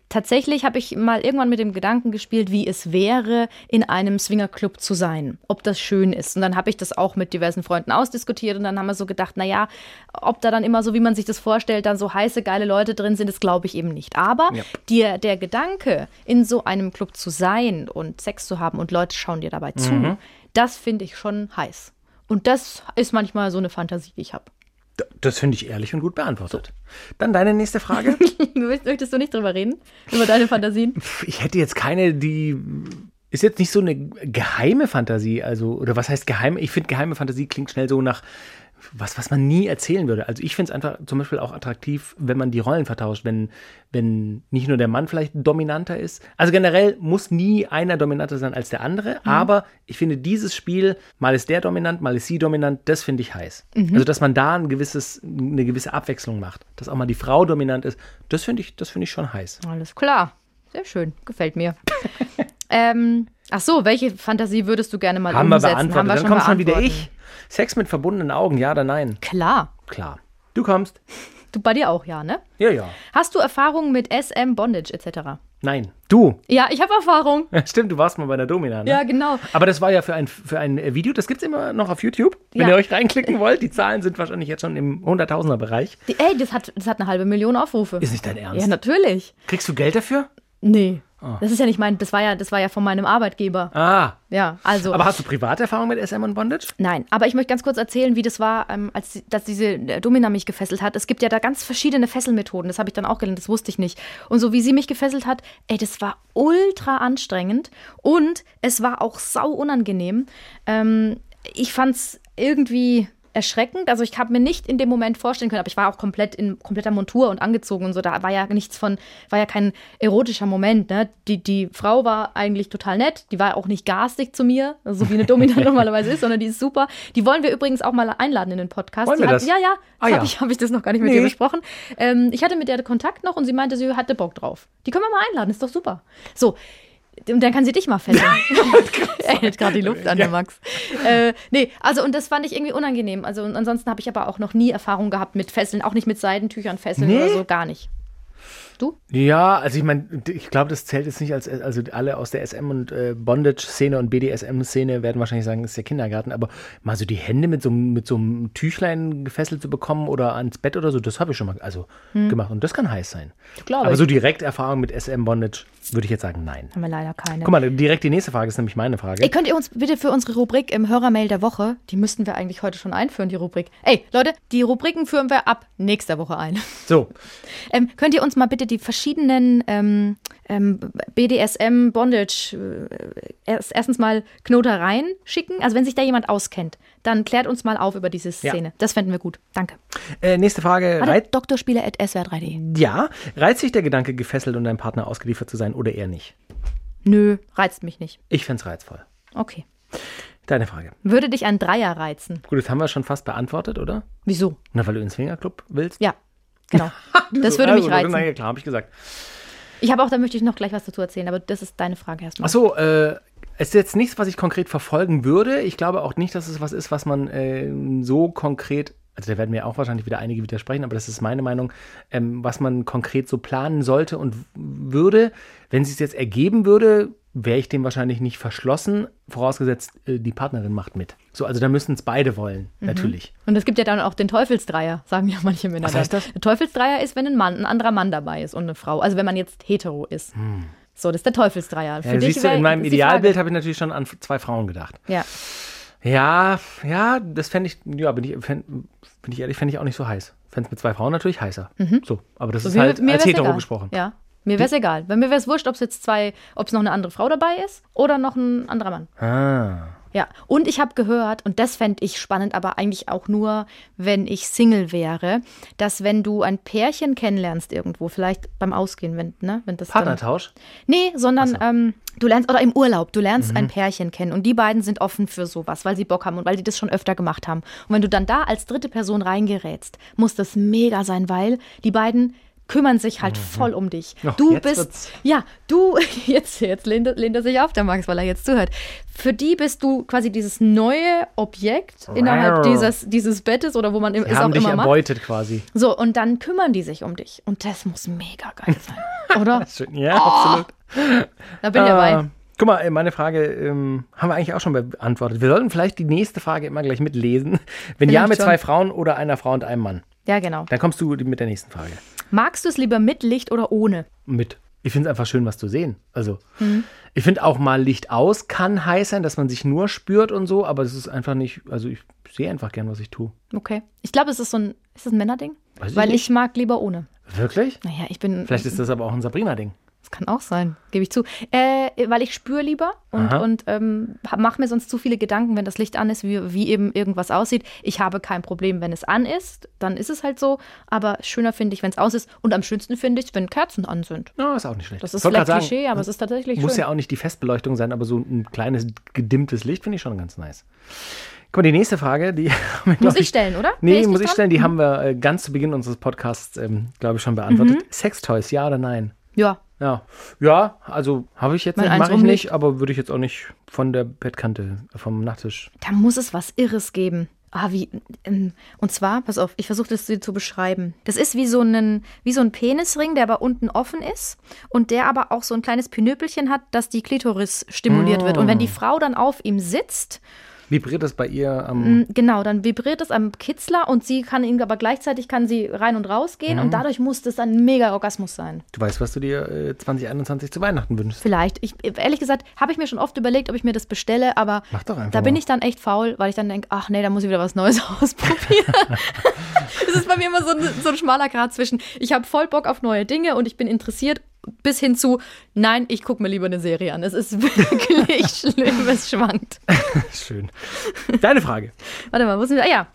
tatsächlich habe ich mal irgendwann mit dem Gedanken gespielt, wie es wäre, in einem Swingerclub zu sein. Ob das schön ist. Und dann habe ich das auch mit diversen Freunden ausdiskutiert und dann haben wir so gedacht, naja, ob da dann immer so, wie man sich das vorstellt, dann so heiße, geile Leute drin sind, das glaube ich eben nicht. Aber Ja. dir, der Gedanke, in so einem Club zu sein und Sex zu haben und Leute schauen dir dabei zu, Mhm. das finde ich schon heiß. Und das ist manchmal so eine Fantasie, die ich habe. Das finde ich ehrlich und gut beantwortet. Dann deine nächste Frage. *laughs* Möchtest du nicht drüber reden? Über deine Fantasien? *laughs* ich hätte jetzt keine, die ist jetzt nicht so eine geheime Fantasie, also, oder was heißt geheim? Ich finde, geheime Fantasie klingt schnell so nach was, was man nie erzählen würde. Also ich finde es einfach zum Beispiel auch attraktiv, wenn man die Rollen vertauscht, wenn, wenn nicht nur der Mann vielleicht dominanter ist. Also generell muss nie einer dominanter sein als der andere, aber ich finde dieses Spiel, mal ist der dominant, mal ist sie dominant, das finde ich heiß. Also dass man da ein gewisses, eine gewisse Abwechslung macht. Dass auch mal die Frau dominant ist, das finde ich, das finde ich schon heiß. Alles klar. Sehr schön. Gefällt mir. *laughs* ähm, ach so, welche Fantasie würdest du gerne mal Haben wir umsetzen? beantwortet. Dann kommt schon wieder ich. Sex mit verbundenen Augen, ja oder nein? Klar. Klar. Du kommst. Du bei dir auch, ja, ne? Ja, ja. Hast du Erfahrungen mit SM, Bondage etc.? Nein. Du. Ja, ich habe Erfahrung. *laughs* Stimmt, du warst mal bei der Domina, ne? Ja, genau. Aber das war ja für ein, für ein Video, das gibt es immer noch auf YouTube, wenn Ja. ihr euch reinklicken wollt. Die Zahlen sind wahrscheinlich jetzt schon im Hunderttausender-Bereich. Ey, das hat, das hat eine halbe Million Aufrufe. Ist nicht dein Ernst? ja, natürlich. Kriegst du Geld dafür? Nee. Das ist ja nicht mein, das war ja, das war ja von meinem Arbeitgeber. Ah. Ja, also. Aber hast du Privaterfahrung mit SM und Bondage? Nein, aber ich möchte ganz kurz erzählen, wie das war, ähm, als dass diese äh, Domina mich gefesselt hat. Es gibt ja da ganz verschiedene Fesselmethoden. Das habe ich dann auch gelernt, das wusste ich nicht. Und so wie sie mich gefesselt hat, ey, das war ultra anstrengend und es war auch sau unangenehm. Ähm, ich fand es irgendwie erschreckend. Also ich habe mir nicht in dem Moment vorstellen können, aber ich war auch komplett in kompletter Montur und angezogen und so. Da war ja nichts von, war ja kein erotischer Moment. Ne? Die, die Frau war eigentlich total nett. Die war auch nicht garstig zu mir, so wie eine Domina *laughs* normalerweise ist, sondern die ist super. Die wollen wir übrigens auch mal einladen in den Podcast. Wollen wir hat, das? Ja, ja. Ah, Habe ja. ich, hab ich das noch gar nicht mit Nee. dir besprochen. Ähm, ich hatte mit der Kontakt noch und sie meinte, sie hatte Bock drauf. Die können wir mal einladen, ist doch super. So. Und dann kann sie dich mal fesseln. *laughs* er hält gerade die Luft an, der Max. Äh, nee, also und das fand ich irgendwie unangenehm. Also und ansonsten habe ich aber auch noch nie Erfahrung gehabt mit Fesseln, auch nicht mit Seidentüchern fesseln Nee? oder so, gar nicht. Du? Ja, also ich meine, ich glaube, das zählt jetzt nicht als, also alle aus der SM- und äh, Bondage-Szene und BDSM-Szene werden wahrscheinlich sagen, das ist der Kindergarten, aber mal so die Hände mit so, einem- mit so einem Tüchlein gefesselt zu bekommen oder ans Bett oder so, das habe ich schon mal also gemacht und das kann heiß sein. Glaube aber ich. so direkt Erfahrung mit SM-Bondage würde ich jetzt sagen, nein. Haben wir leider keine. Guck mal, direkt die nächste Frage ist nämlich meine Frage. Ey, könnt ihr uns bitte für unsere Rubrik im Hörermail der Woche, die müssten wir eigentlich heute schon einführen, die Rubrik. Ey, Leute, die Rubriken führen wir ab nächster Woche ein. So, *laughs* Ähm, könnt ihr uns mal bitte die verschiedenen ähm, ähm, BDSM, Bondage, äh, erst, erstens mal Knotereien schicken? Also wenn sich da jemand auskennt, dann klärt uns mal auf über diese Szene. Das fänden wir gut. Danke. äh, nächste Frage. Reit, Doktorspieler.swr3.de. ja, reizt sich der Gedanke, gefesselt und deinem Partner ausgeliefert zu sein oder eher nicht? Nö, reizt mich nicht. Ich fände es reizvoll. Okay. Deine Frage. Würde dich ein Dreier reizen? Gut, das haben wir schon fast beantwortet, oder? Wieso? Na, weil du ins Swingerclub willst? Ja, genau. *laughs* das So, würde mich reizen. Ja, klar, habe ich gesagt. Ich habe auch, da möchte ich noch gleich was dazu erzählen, aber das ist deine Frage erstmal. Ach so, äh, es ist jetzt nichts, was ich konkret verfolgen würde. Ich glaube auch nicht, dass es was ist, was man äh, so konkret, also da werden mir auch wahrscheinlich wieder einige widersprechen, aber das ist meine Meinung, ähm, was man konkret so planen sollte und würde. Wenn es sich jetzt ergeben würde, wäre ich dem wahrscheinlich nicht verschlossen, vorausgesetzt, äh, die Partnerin macht mit. So, also da müssen es beide wollen, Mhm. natürlich. Und es gibt ja dann auch den Teufelsdreier, sagen ja manche Männer. Was heißt das? Der Teufelsdreier ist, wenn ein Mann, ein anderer Mann dabei ist und eine Frau. Also wenn man jetzt hetero ist. So, das ist der Teufelsdreier. Für Hm. Ja, dich siehst du, in meinem ist Idealbild habe ich natürlich schon an zwei Frauen gedacht. Ja. Ja, ja, das fände ich, ja, bin ich, fänd, bin ich ehrlich, fände ich auch nicht so heiß. Fände es mit zwei Frauen natürlich heißer. So, aber das ist Mhm. Mir- halt mir als hetero egal. gesprochen. Ja. Mir wäre es egal. Bei mir wäre es wurscht, ob es jetzt zwei, ob es noch eine andere Frau dabei ist oder noch ein anderer Mann. Ah. Ja, und ich habe gehört, und das fände ich spannend, aber eigentlich auch nur, wenn ich Single wäre, dass wenn du ein Pärchen kennenlernst irgendwo, vielleicht beim Ausgehen, wenn, ne, wenn das dann, Partnertausch? Nee, sondern ähm, du lernst, oder im Urlaub, du lernst ein Pärchen kennen und die beiden sind offen für sowas, weil sie Bock haben und weil die das schon öfter gemacht haben. Und wenn du dann da als dritte Person reingerätst, muss das mega sein, weil die beiden kümmern sich halt voll um dich. Ach, du bist, wird's- ja, du, *laughs* jetzt, jetzt lehnt, er- lehnt er sich auf, der Max, weil er jetzt zuhört. Für die bist du quasi dieses neue Objekt innerhalb Rar. dieses, dieses Bettes oder wo man im- Die es auch haben dich immer macht. erbeutet quasi. So, und dann kümmern die sich um dich. Und das muss mega geil sein, *laughs* oder? Schön. Ja, absolut. Da bin ich dabei. Ah, guck mal, äh, meine Frage ähm, haben wir eigentlich auch schon beantwortet. Wir sollten vielleicht die nächste Frage immer gleich mitlesen. Wenn ja, mit schon. zwei Frauen oder einer Frau und einem Mann. Ja, genau. Dann kommst du mit der nächsten Frage. Magst du es lieber mit Licht oder ohne? Mit. Ich finde es einfach schön, was zu sehen. Also, ich finde auch mal Licht aus kann heiß sein, dass man sich nur spürt und so, aber es ist einfach nicht, also ich sehe einfach gern, was ich tue. Okay. Ich glaube, es ist so ein, ist das ein Männerding? Weiß ich Weil nicht. ich mag lieber ohne. Wirklich? Naja, ich bin. Vielleicht ist das aber auch ein Sabrina-Ding. Kann auch sein, gebe ich zu. Äh, weil ich spüre lieber und, Aha. und ähm, mache mir sonst zu viele Gedanken, wenn das Licht an ist, wie, wie eben irgendwas aussieht. Ich habe kein Problem, wenn es an ist, dann ist es halt so. Aber schöner finde ich, wenn es aus ist. Und am schönsten finde ich es, wenn Kerzen an sind. Ja, ist auch nicht schlecht. Das ist vielleicht Klischee, aber es ist tatsächlich Muss schön. ja auch nicht die Festbeleuchtung sein, aber so ein kleines gedimmtes Licht finde ich schon ganz nice. Guck mal, die nächste Frage, die *laughs* haben wir, glaub Muss ich stellen, oder? Nee, ich muss ich stellen, die haben wir äh, ganz zu Beginn unseres Podcasts, ähm, glaube ich, schon beantwortet. Mhm. Sextoys, ja oder nein? Ja, Ja, ja, also habe ich jetzt Wenn nicht, mache ich nicht, aber würde ich jetzt auch nicht von der Bettkante, äh, vom Nachttisch. da muss es was Irres geben. Ah, wie, ähm, und zwar, pass auf, ich versuche das dir zu beschreiben. Das ist wie so, ein, wie so ein Penisring, der aber unten offen ist und der aber auch so ein kleines Pinöpelchen hat, dass die Klitoris stimuliert wird. Und wenn die Frau dann auf ihm sitzt, Vibriert das bei ihr am. m, genau, dann vibriert es am Kitzler und sie kann ihn, aber gleichzeitig kann sie rein und raus gehen und dadurch muss das ein mega Orgasmus sein. Du weißt, was du dir äh, 2021 zu Weihnachten wünschst. Vielleicht. Ich, ehrlich gesagt, habe ich mir schon oft überlegt, ob ich mir das bestelle, aber da bin mal. ich dann echt faul, weil ich dann denke, ach nee, da muss ich wieder was Neues *laughs* ausprobieren. *laughs* Es ist bei mir immer so ein, so ein schmaler Grad zwischen, ich habe voll Bock auf neue Dinge und ich bin interessiert, bis hin zu, nein, ich gucke mir lieber eine Serie an. Es ist *laughs* wirklich *laughs* schlimm, es schwankt. *laughs* Schön. Deine Frage. Warte mal, wo sind wir? Ah ja.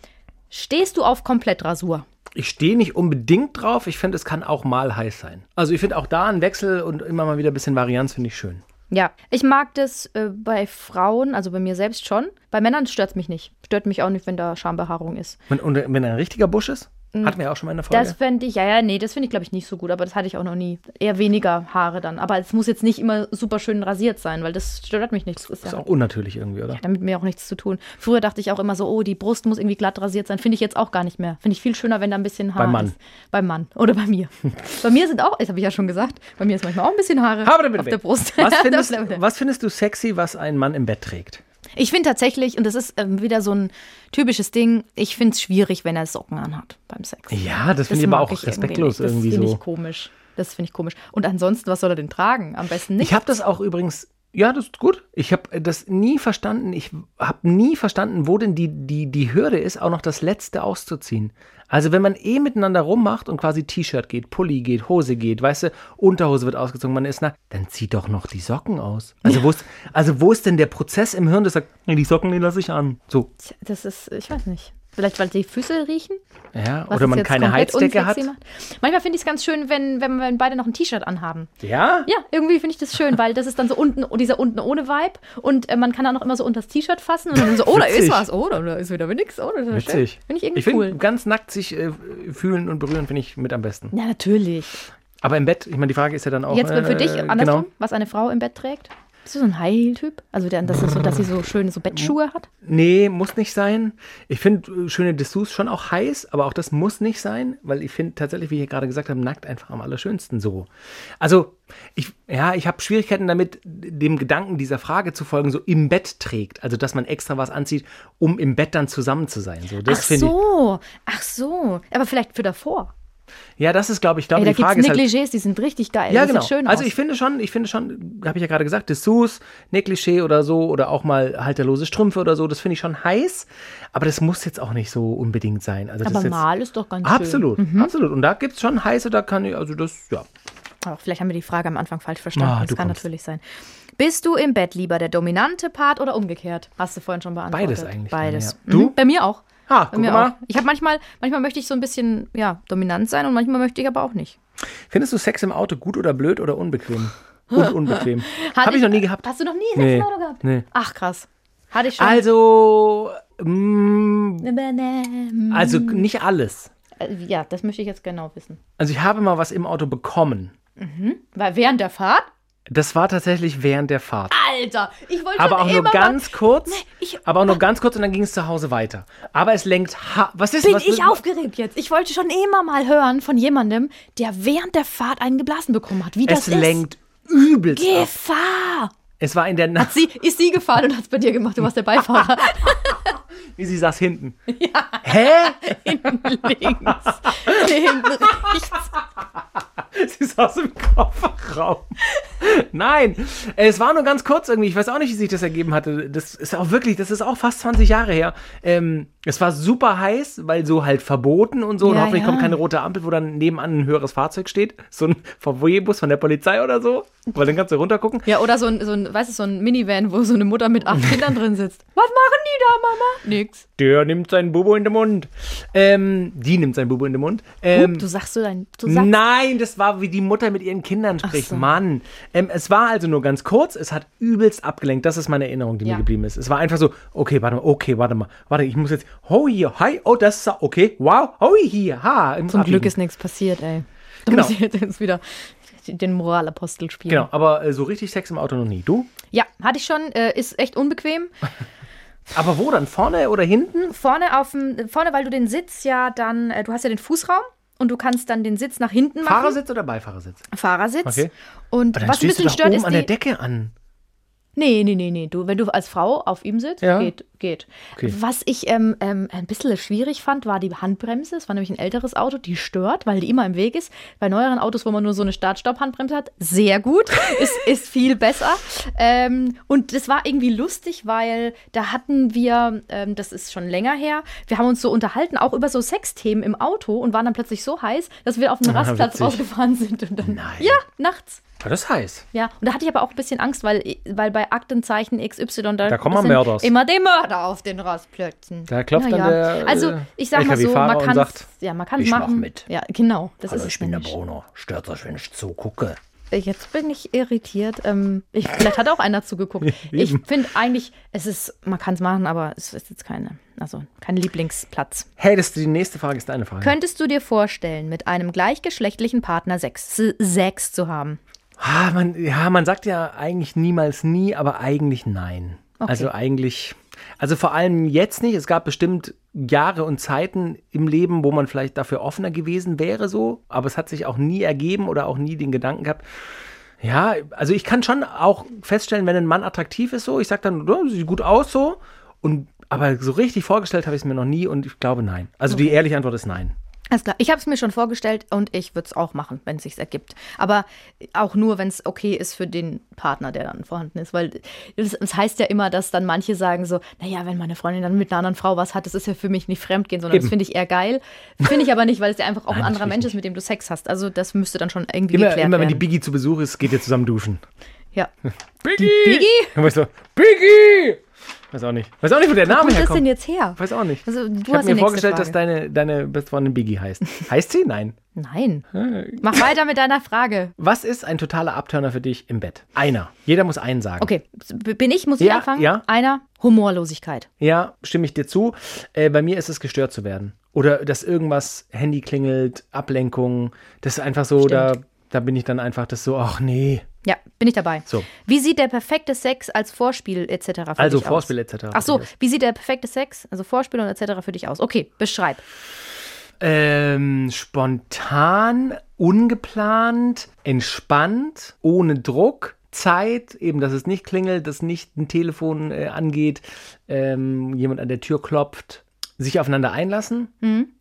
Stehst du auf Komplettrasur? Ich stehe nicht unbedingt drauf. Ich finde, es kann auch mal heiß sein. Also ich finde auch da ein Wechsel und immer mal wieder ein bisschen Varianz finde ich schön. Ja, ich mag das äh, bei Frauen, also bei mir selbst schon. Bei Männern stört es mich nicht. Stört mich auch nicht, wenn da Schambehaarung ist. Und, und wenn ein richtiger Busch ist, hatten wir ja auch schon mal in der Folge. Das fände ich, ja, ja, nee, das finde ich, glaube ich, nicht so gut, aber das hatte ich auch noch nie. Eher weniger Haare dann. Aber es muss jetzt nicht immer super schön rasiert sein, weil das stört mich nicht. Das ist ist ja auch unnatürlich irgendwie, oder? damit mir auch nichts zu tun. Früher dachte ich auch immer so, oh, die Brust muss irgendwie glatt rasiert sein. Finde ich jetzt auch gar nicht mehr. Finde ich viel schöner, wenn da ein bisschen Haar Beim Mann. ist. Beim Mann. Oder bei mir. *laughs* bei mir sind auch, das habe ich ja schon gesagt, bei mir ist manchmal auch ein bisschen Haare auf der Brust. Was *laughs* findest, was findest du sexy, was ein Mann im Bett trägt? Ich finde tatsächlich, und das ist ähm, wieder so ein typisches Ding, ich finde es schwierig, wenn er Socken anhat beim Sex. Ja, das finde ich aber auch respektlos nicht. irgendwie Das finde so. ich komisch. Das finde ich komisch. Und ansonsten, was soll er denn tragen? Am besten nicht. Ich habe das auch übrigens, ja, das ist gut. Ich habe das nie verstanden. Ich habe nie verstanden, wo denn die, die, die Hürde ist, auch noch das Letzte auszuziehen. Also wenn man eh miteinander rummacht und quasi T-Shirt geht, Pulli geht, Hose geht, weißt du, Unterhose wird ausgezogen, man ist nackt, dann zieh doch noch die Socken aus. Also wo ist, also wo ist denn der Prozess im Hirn, das sagt, nee, die Socken, die lasse ich an. So, Das ist, ich weiß nicht. Vielleicht, weil die Füße riechen? ja, was oder man keine Heizdecke hat. macht. Manchmal finde ich es ganz schön, wenn, wenn, wenn beide noch ein T-Shirt anhaben. Ja? Ja, irgendwie finde ich das schön, weil das ist dann so unten, *laughs* dieser unten ohne Vibe und äh, man kann auch noch immer so unter das T-Shirt fassen und dann so, oh, da ist was, oh, da ist wieder nix, oh, das ist. Witzig. Finde ich irgendwie Ich finde, cool. ganz nackt sich äh, fühlen und berühren finde ich mit am besten. Ja, natürlich. Aber im Bett, ich meine, die Frage ist ja dann auch. Jetzt für dich äh, andersrum, Genau. was eine Frau im Bett trägt. Bist du so ein High-Heel-Typ? Also, der, das ist so, dass sie so *laughs* schöne so Bettschuhe hat? Nee, muss nicht sein. Ich finde äh, schöne Dessous schon auch heiß, aber auch das muss nicht sein, weil ich finde tatsächlich, wie ich gerade gesagt habe, nackt einfach am allerschönsten so. Also, ich, ja, ich habe Schwierigkeiten damit, dem Gedanken dieser Frage zu folgen, so im Bett trägt. Also, dass man extra was anzieht, um im Bett dann zusammen zu sein. So, das Ach so, ach so. Aber vielleicht für davor. Ja, das ist, glaube ich, glaube Ey, da die Frage ist halt, Negligés, die sind richtig geil. Ja, die genau. schön also aus. ich finde schon, ich finde schon, habe ich ja gerade gesagt, Dessous, Negligé oder so oder auch mal halterlose Strümpfe oder so, das finde ich schon heiß, aber das muss jetzt auch nicht so unbedingt sein. Also das Aber ist mal ist doch ganz Absolut, schön. Mhm. absolut. Und da gibt es schon heiße, da kann ich, also das, ja. Aber vielleicht haben wir die Frage am Anfang falsch verstanden. Ah, das kann kommst. natürlich sein. Bist du im Bett lieber der dominante Part oder umgekehrt? Hast du vorhin schon beantwortet. Beides eigentlich Beides. dann, ja. Du? Mhm, bei mir auch. Bei guck mal. auch. Ich habe manchmal, manchmal möchte ich so ein bisschen ja, dominant sein und manchmal möchte ich aber auch nicht. Findest du Sex im Auto gut oder blöd oder unbequem? *laughs* Und unbequem. Habe ich noch nie gehabt. Hast du noch nie Sex Nee, im Auto gehabt? nee. Ach krass. Hatte ich schon. Also, mm, also nicht alles. äh, ja, das möchte ich jetzt genau wissen. Also ich habe mal was im Auto bekommen. Weil während der Fahrt? Das war tatsächlich während der Fahrt. Alter, ich wollte Aber auch nur ganz kurz. ich- aber auch nur ganz kurz und dann ging es zu Hause weiter. Aber es lenkt. Ha was ist Bin was ich aufgeregt jetzt. Ich wollte schon immer mal hören von jemandem, der während der Fahrt einen geblasen bekommen hat. Wie das Es ist. lenkt übelst ab. Gefahr. Es war in der Nacht. Sie, ist sie gefahren und hat es bei dir gemacht. Du warst der Beifahrer. *laughs* Wie sie saß hinten. *laughs* Hä? *laughs* Hinten links. Hinten rechts. Sie saß im Kofferraum. *laughs* Nein, es war nur ganz kurz irgendwie. Ich weiß auch nicht, wie sich das ergeben hatte. Das ist auch wirklich, das ist auch fast 20 Jahre her. Ähm, Es war super heiß, weil so halt verboten und so. und Ja, hoffentlich ja. kommt keine rote Ampel, wo dann nebenan ein höheres Fahrzeug steht. So ein VW-Bus von der Polizei oder so. Weil dann kannst du runtergucken. Ja, oder so ein, so ein, weißt du, so ein Minivan, wo so eine Mutter mit acht *laughs* Kindern drin sitzt. Was machen die da, Mama? Nix. Der nimmt seinen Bubo in den Mund. Ähm, die nimmt seinen Bubo in den Mund. Ähm, Hup, du sagst so dein, du sagst, Nein, das war wie die Mutter mit ihren Kindern spricht. so. Mann. Ähm, es war also nur ganz kurz, es hat übelst abgelenkt. Das ist meine Erinnerung, die Ja. mir geblieben ist. Es war einfach so, okay, warte mal, okay, warte mal. Warte, ich muss jetzt, hier, hi, oh, das ist, okay, wow, oh hier, ha. ich muss zum Glück ist nichts passiert, ey. Du Genau. musst jetzt wieder den Moralapostel spielen. Genau, aber äh, so richtig Sex im Auto noch nie. Du? Ja, hatte ich schon, äh, ist echt unbequem. *laughs* Aber wo dann? Vorne oder hinten? Vorne auf dem, vorne, weil du den Sitz ja dann, äh, du hast ja den Fußraum und du kannst dann den Sitz nach hinten machen. Fahrersitz oder Beifahrersitz? Fahrersitz. Okay. Und was ein bisschen stört, oben ist an der die, Decke an. Nee, nee, nee, nee. Du, wenn du als Frau auf ihm sitzt, Ja. geht, geht. Okay. Was ich ähm, ähm, ein bisschen schwierig fand, war die Handbremse. Es war nämlich ein älteres Auto, die stört, weil die immer im Weg ist. Bei neueren Autos, wo man nur so eine Start-Stopp-Handbremse hat, sehr gut. *laughs* ist, ist viel besser. Ähm, und das war irgendwie lustig, weil da hatten wir, ähm, das ist schon länger her, wir haben uns so unterhalten, auch über so Sexthemen im Auto und waren dann plötzlich so heiß, dass wir auf den Ah, Rastplatz witzig. rausgefahren sind. Und dann, Nein. Ja, nachts. Das heiß? Ja, und da hatte ich aber auch ein bisschen Angst, weil, weil bei Aktenzeichen XY da, Da kommen Mörders. immer die Mörder auf den Rastplätzen. Da klopft dann der, Also äh, ich sag mal so, man kann sagt, ja, man kann "Ich mach machen. mit." Ja, genau. Das Hallo, ist ich bin der. Bruno. Stört euch, wenn ich zugucke. Jetzt bin ich irritiert. Ähm, ich, vielleicht hat auch einer zugeguckt. *laughs* ich finde eigentlich, es ist, man kann es machen, aber es ist jetzt keine, also kein Lieblingsplatz. Hey, das ist die nächste Frage, ist deine Frage. Könntest du dir vorstellen, mit einem gleichgeschlechtlichen Partner Sex, Sex zu haben? Ah, man, ja, man sagt ja eigentlich niemals nie, aber eigentlich nein. Okay. Also eigentlich, also vor allem jetzt nicht. Es gab bestimmt Jahre und Zeiten im Leben, wo man vielleicht dafür offener gewesen wäre, so, aber es hat sich auch nie ergeben oder auch nie den Gedanken gehabt. Ja, also ich kann schon auch feststellen, wenn ein Mann attraktiv ist, so, ich sag dann, oh, sieht gut aus, so, und aber so richtig vorgestellt habe ich es mir noch nie und ich glaube nein. Also die ehrliche Antwort ist nein. Alles klar. Ich habe es mir schon vorgestellt und ich würde es auch machen, wenn es sich ergibt. Aber auch nur, wenn es okay ist für den Partner, der dann vorhanden ist. Weil es heißt ja immer, dass dann manche sagen so, naja, wenn meine Freundin dann mit einer anderen Frau was hat, das ist ja für mich nicht Fremdgehen, sondern das Eben. finde ich eher geil. Finde ich aber nicht, weil es ja einfach auch Nein, ein anderer Mensch ist, mit dem du Sex hast. Also das müsste dann schon irgendwie Immer, geklärt immer wenn die werden. Biggie zu Besuch ist, geht ihr zusammen duschen. ja. *laughs* Biggie! Biggie? Dann war ich so, Biggie! Weiß auch nicht. Weiß auch nicht, wo der Wo Name kommt das herkommt. denn jetzt her? Weiß auch nicht. Also, du ich habe mir vorgestellt, Frage. dass deine, deine beste Freundin Biggie heißt. *laughs* heißt sie? Nein. Nein. Mach weiter mit deiner Frage. Was ist ein totaler Abturner für dich im Bett? Einer. Jeder muss einen sagen. Okay, bin ich, muss ich Ja, anfangen? ja. Einer, Humorlosigkeit. Ja, stimme ich dir zu. Äh, bei mir ist es gestört zu werden. Oder dass irgendwas Handy klingelt, Ablenkung. Das ist einfach so, da, da bin ich dann einfach das so, ach nee. Ja, bin ich dabei. So. Wie sieht der perfekte Sex als Vorspiel etc. für Also dich aus? Vorspiel etc. Ach so, wie sieht der perfekte Sex, also Vorspiel und etc. für dich aus? Okay, beschreib. Ähm, spontan, ungeplant, entspannt, ohne Druck. Zeit, eben, dass es nicht klingelt, dass nicht ein Telefon äh, angeht, ähm, jemand an der Tür klopft, sich aufeinander einlassen,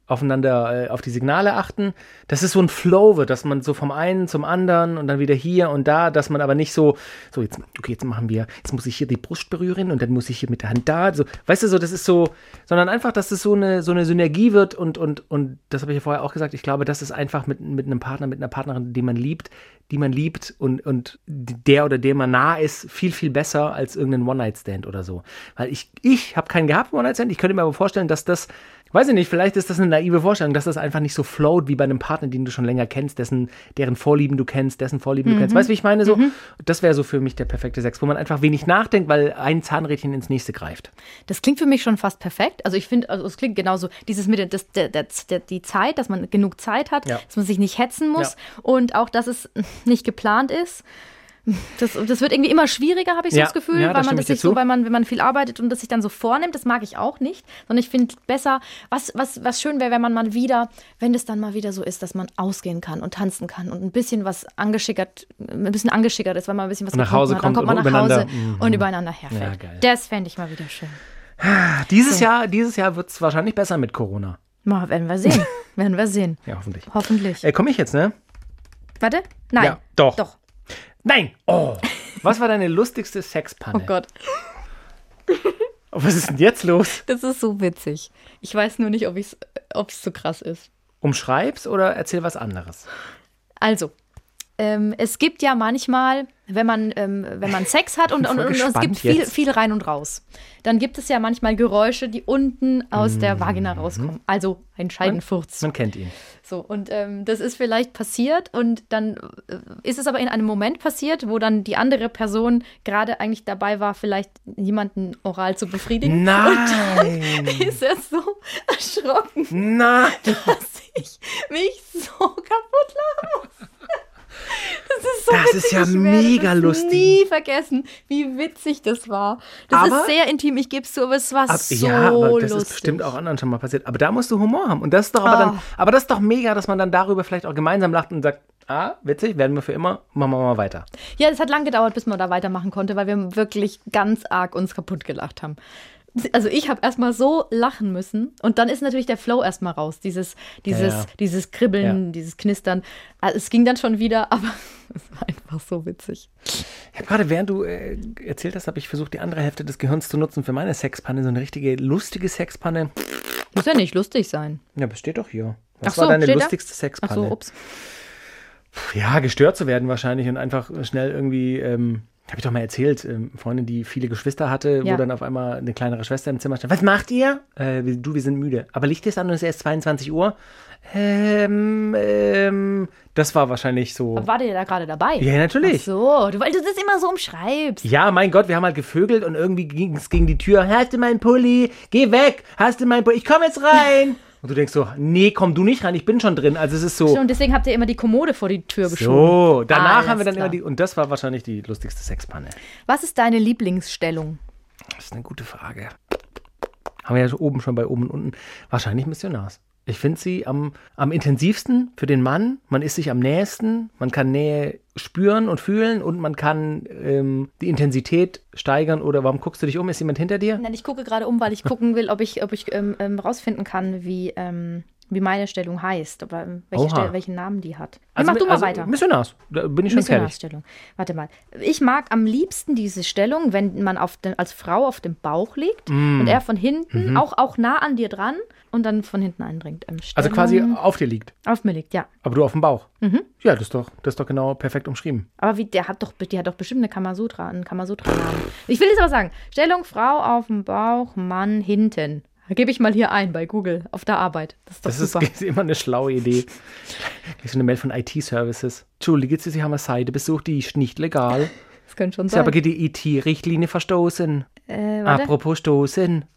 aufeinander, äh, auf die Signale achten. Das ist so ein Flow wird, dass man so vom einen zum anderen und dann wieder hier und da, dass man aber nicht so, so jetzt, okay, jetzt machen wir, jetzt muss ich hier die Brust berühren und dann muss ich hier mit der Hand da, so, weißt du, so, das ist so, sondern einfach, dass es so eine, so eine Synergie wird und, und, und das habe ich ja vorher auch gesagt, ich glaube, das ist einfach mit, mit einem Partner, mit einer Partnerin, die man liebt, die man liebt und, und der oder der man nah ist, viel, viel besser als irgendein One-Night-Stand oder so. Weil ich, ich habe keinen gehabt, One-Night-Stand, ich könnte mir aber vorstellen, dass das, weiß ich nicht, vielleicht ist das eine naive Vorstellung, dass das einfach nicht so float wie bei einem Partner, den du schon länger kennst, dessen, deren Vorlieben du kennst, dessen Vorlieben du kennst. Weißt du, wie ich meine? So, das wäre so für mich der perfekte Sex, wo man einfach wenig nachdenkt, weil ein Zahnrädchen ins nächste greift. Das klingt für mich schon fast perfekt. Also ich finde, also es klingt genauso, dieses mit der, das, der, der, der, die Zeit, dass man genug Zeit hat, Ja. dass man sich nicht hetzen muss und auch, dass es nicht geplant ist. Das, das wird irgendwie immer schwieriger, habe ich so Ja, das Gefühl, ja, weil man das sich so, weil man, wenn man viel arbeitet und das sich dann so vornimmt, das mag ich auch nicht. Sondern ich finde besser, was, was, was schön wäre, wenn man mal wieder, wenn es dann mal wieder so ist, dass man ausgehen kann und tanzen kann und ein bisschen was angeschickert, ein bisschen angeschickert ist, weil man ein bisschen was Und nach Hause hat. kommt dann kommt und man nach Hause übereinander- Mhm. und übereinander herfällt. Ja. Das fände ich mal wieder schön. Dieses Jahr, dieses Jahr wird es wahrscheinlich besser mit Corona. Mal, werden wir sehen. *laughs* werden wir sehen. Ja, hoffentlich. Hoffentlich. Äh, Komme ich jetzt, ne? Warte? Nein. Ja, doch. Doch. Nein! Oh! Was war deine lustigste Sexpanne? Oh Gott. Was ist denn jetzt los? Das ist so witzig. Ich weiß nur nicht, ob es ob so krass ist. Umschreib's oder erzähl was anderes? Also, ähm, es gibt ja manchmal, wenn man, ähm, wenn man Sex hat und, und, und, und es gibt viel, jetzt. viel rein und raus, dann gibt es ja manchmal Geräusche, die unten aus der Vagina rauskommen. Also ein Scheidenfurz. Man kennt ihn. So, und ähm, das ist vielleicht passiert und dann äh, ist es aber in einem Moment passiert, wo dann die andere Person gerade eigentlich dabei war, vielleicht jemanden oral zu befriedigen. Nein! Ist er so erschrocken, Nein! dass ich mich so kaputt lache. Das ist so Das witzig. ist ja ich werde mega das lustig. nie vergessen, wie witzig das war. Das Aber- ist sehr intim, ich gebe es zu, aber es war Ab, so ja, aber das lustig. ist bestimmt auch anderen schon mal passiert. Aber da musst du Humor haben. Und das ist doch aber Ah. dann, aber das ist doch mega, dass man dann darüber vielleicht auch gemeinsam lacht und sagt, ah, witzig, werden wir für immer, machen wir mal weiter. Ja, es hat lang gedauert, bis man da weitermachen konnte, weil wir wirklich ganz arg uns kaputt gelacht haben. Also ich habe erstmal so lachen müssen und dann ist natürlich der Flow erstmal raus, dieses dieses Ja, ja. dieses Kribbeln, Ja. dieses Knistern. Also es ging dann schon wieder, *laughs* aber es war einfach so witzig. Ich habe gerade, während du äh, erzählt hast, habe ich versucht, die andere Hälfte des Gehirns zu nutzen für meine Sexpanne. So eine richtige lustige Sexpanne. Muss ja nicht lustig sein. Ja, aber steht doch hier. Was Ach war so, deine steht da? lustigste Ach Sexpanne? so, ups. Ja, gestört zu werden wahrscheinlich und einfach schnell irgendwie, ähm, habe ich doch mal erzählt, ähm, Freundin, die viele Geschwister hatte, Ja. wo dann auf einmal eine kleinere Schwester im Zimmer stand. Was macht ihr? Äh, du, wir sind müde. Aber Licht ist an und es ist erst 22 Uhr. Ähm, ähm, das war wahrscheinlich so. War der da gerade dabei? Ja, natürlich. Ach so, du, weil du das immer so umschreibst. Ja, mein Gott, wir haben halt gevögelt und irgendwie ging es gegen die Tür. Hast du meinen Pulli? Geh weg! Hast du meinen Pulli? Ich komm jetzt rein! Und du denkst so, nee, komm du nicht rein, ich bin schon drin. Also es ist so. Und deswegen habt ihr immer die Kommode vor die Tür geschoben. So, danach Alles haben wir dann klar. immer die. Und das war wahrscheinlich die lustigste Sexpanne. Was ist deine Lieblingsstellung? Das ist eine gute Frage. Haben wir ja oben schon bei oben und unten. Wahrscheinlich Missionars. Ich finde sie am, am intensivsten für den Mann. Man ist sich am nächsten. Man kann Nähe spüren und fühlen und man kann ähm, die Intensität steigern. Oder warum guckst du dich um? Ist jemand hinter dir? Nein, ich gucke gerade um, weil ich gucken will, ob ich, ob ich ähm, ähm, rausfinden kann, wie, ähm, wie meine Stellung heißt, aber ähm, welche Oha. Stell, welchen Namen die hat. Also, mach du mal also weiter. Missionars. Da bin ich schon fertig. Missionarstellung. Warte mal. Ich mag am liebsten diese Stellung, wenn man auf den, als Frau auf dem Bauch liegt Mm. und er von hinten, Mhm. auch, auch nah an dir dran und dann von hinten eindringt. Ähm, Also quasi auf dir liegt. auf mir liegt, ja. Aber du auf dem Bauch. Mhm. Ja, das ist doch, das ist doch genau perfekt umschrieben. Aber wie, der hat doch, die hat doch bestimmt eine Kamasutra, einen Kamasutra-Namen. Ich will jetzt aber sagen, Stellung Frau auf dem Bauch, Mann hinten. Gebe ich mal hier ein bei Google auf der Arbeit. Das ist Das super. ist *laughs* immer eine schlaue Idee. Gleich so eine Mail von IT-Services. Entschuldige, Sie haben eine Seite besucht, die ist nicht legal. das könnte schon Sie haben sein. gegen die IT-Richtlinie verstoßen. Äh. Apropos stoßen. *laughs*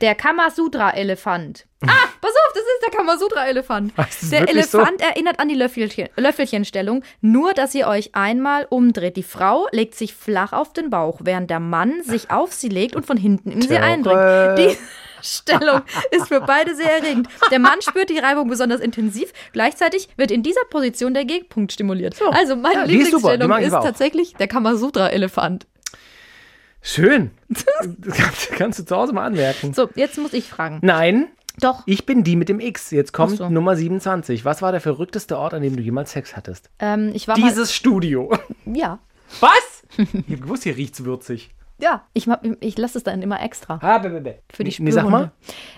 Der Kamasutra-Elefant. Ah, pass auf, das ist der Kamasutra-Elefant. Ist Der wirklich so? Elefant erinnert an die Löffelchen, Löffelchenstellung, nur dass ihr euch einmal umdreht. Die Frau legt sich flach auf den Bauch, während der Mann sich auf sie legt und von hinten in sie eindringt. Die Stellung ist für beide sehr erregend. Der Mann spürt die Reibung besonders intensiv. Gleichzeitig wird in dieser Position der Gegenpunkt stimuliert. Also meine Ja, ist Lieblingsstellung ist auch. tatsächlich der Kamasutra-Elefant. Schön. Das kannst, kannst du zu Hause mal anmerken. So, jetzt muss ich fragen. Nein, Doch, ich bin die mit dem X. Jetzt kommt so. Nummer 27. Was war der verrückteste Ort, an dem du jemals Sex hattest? ähm, ich war mal... Dieses Studio. Ja. Was? Ich hab gewusst, hier riecht's würzig. Ja, ich, ich lasse es dann immer extra. Ah, be, be, be. Für die Nee, sag mal. Spürhunde.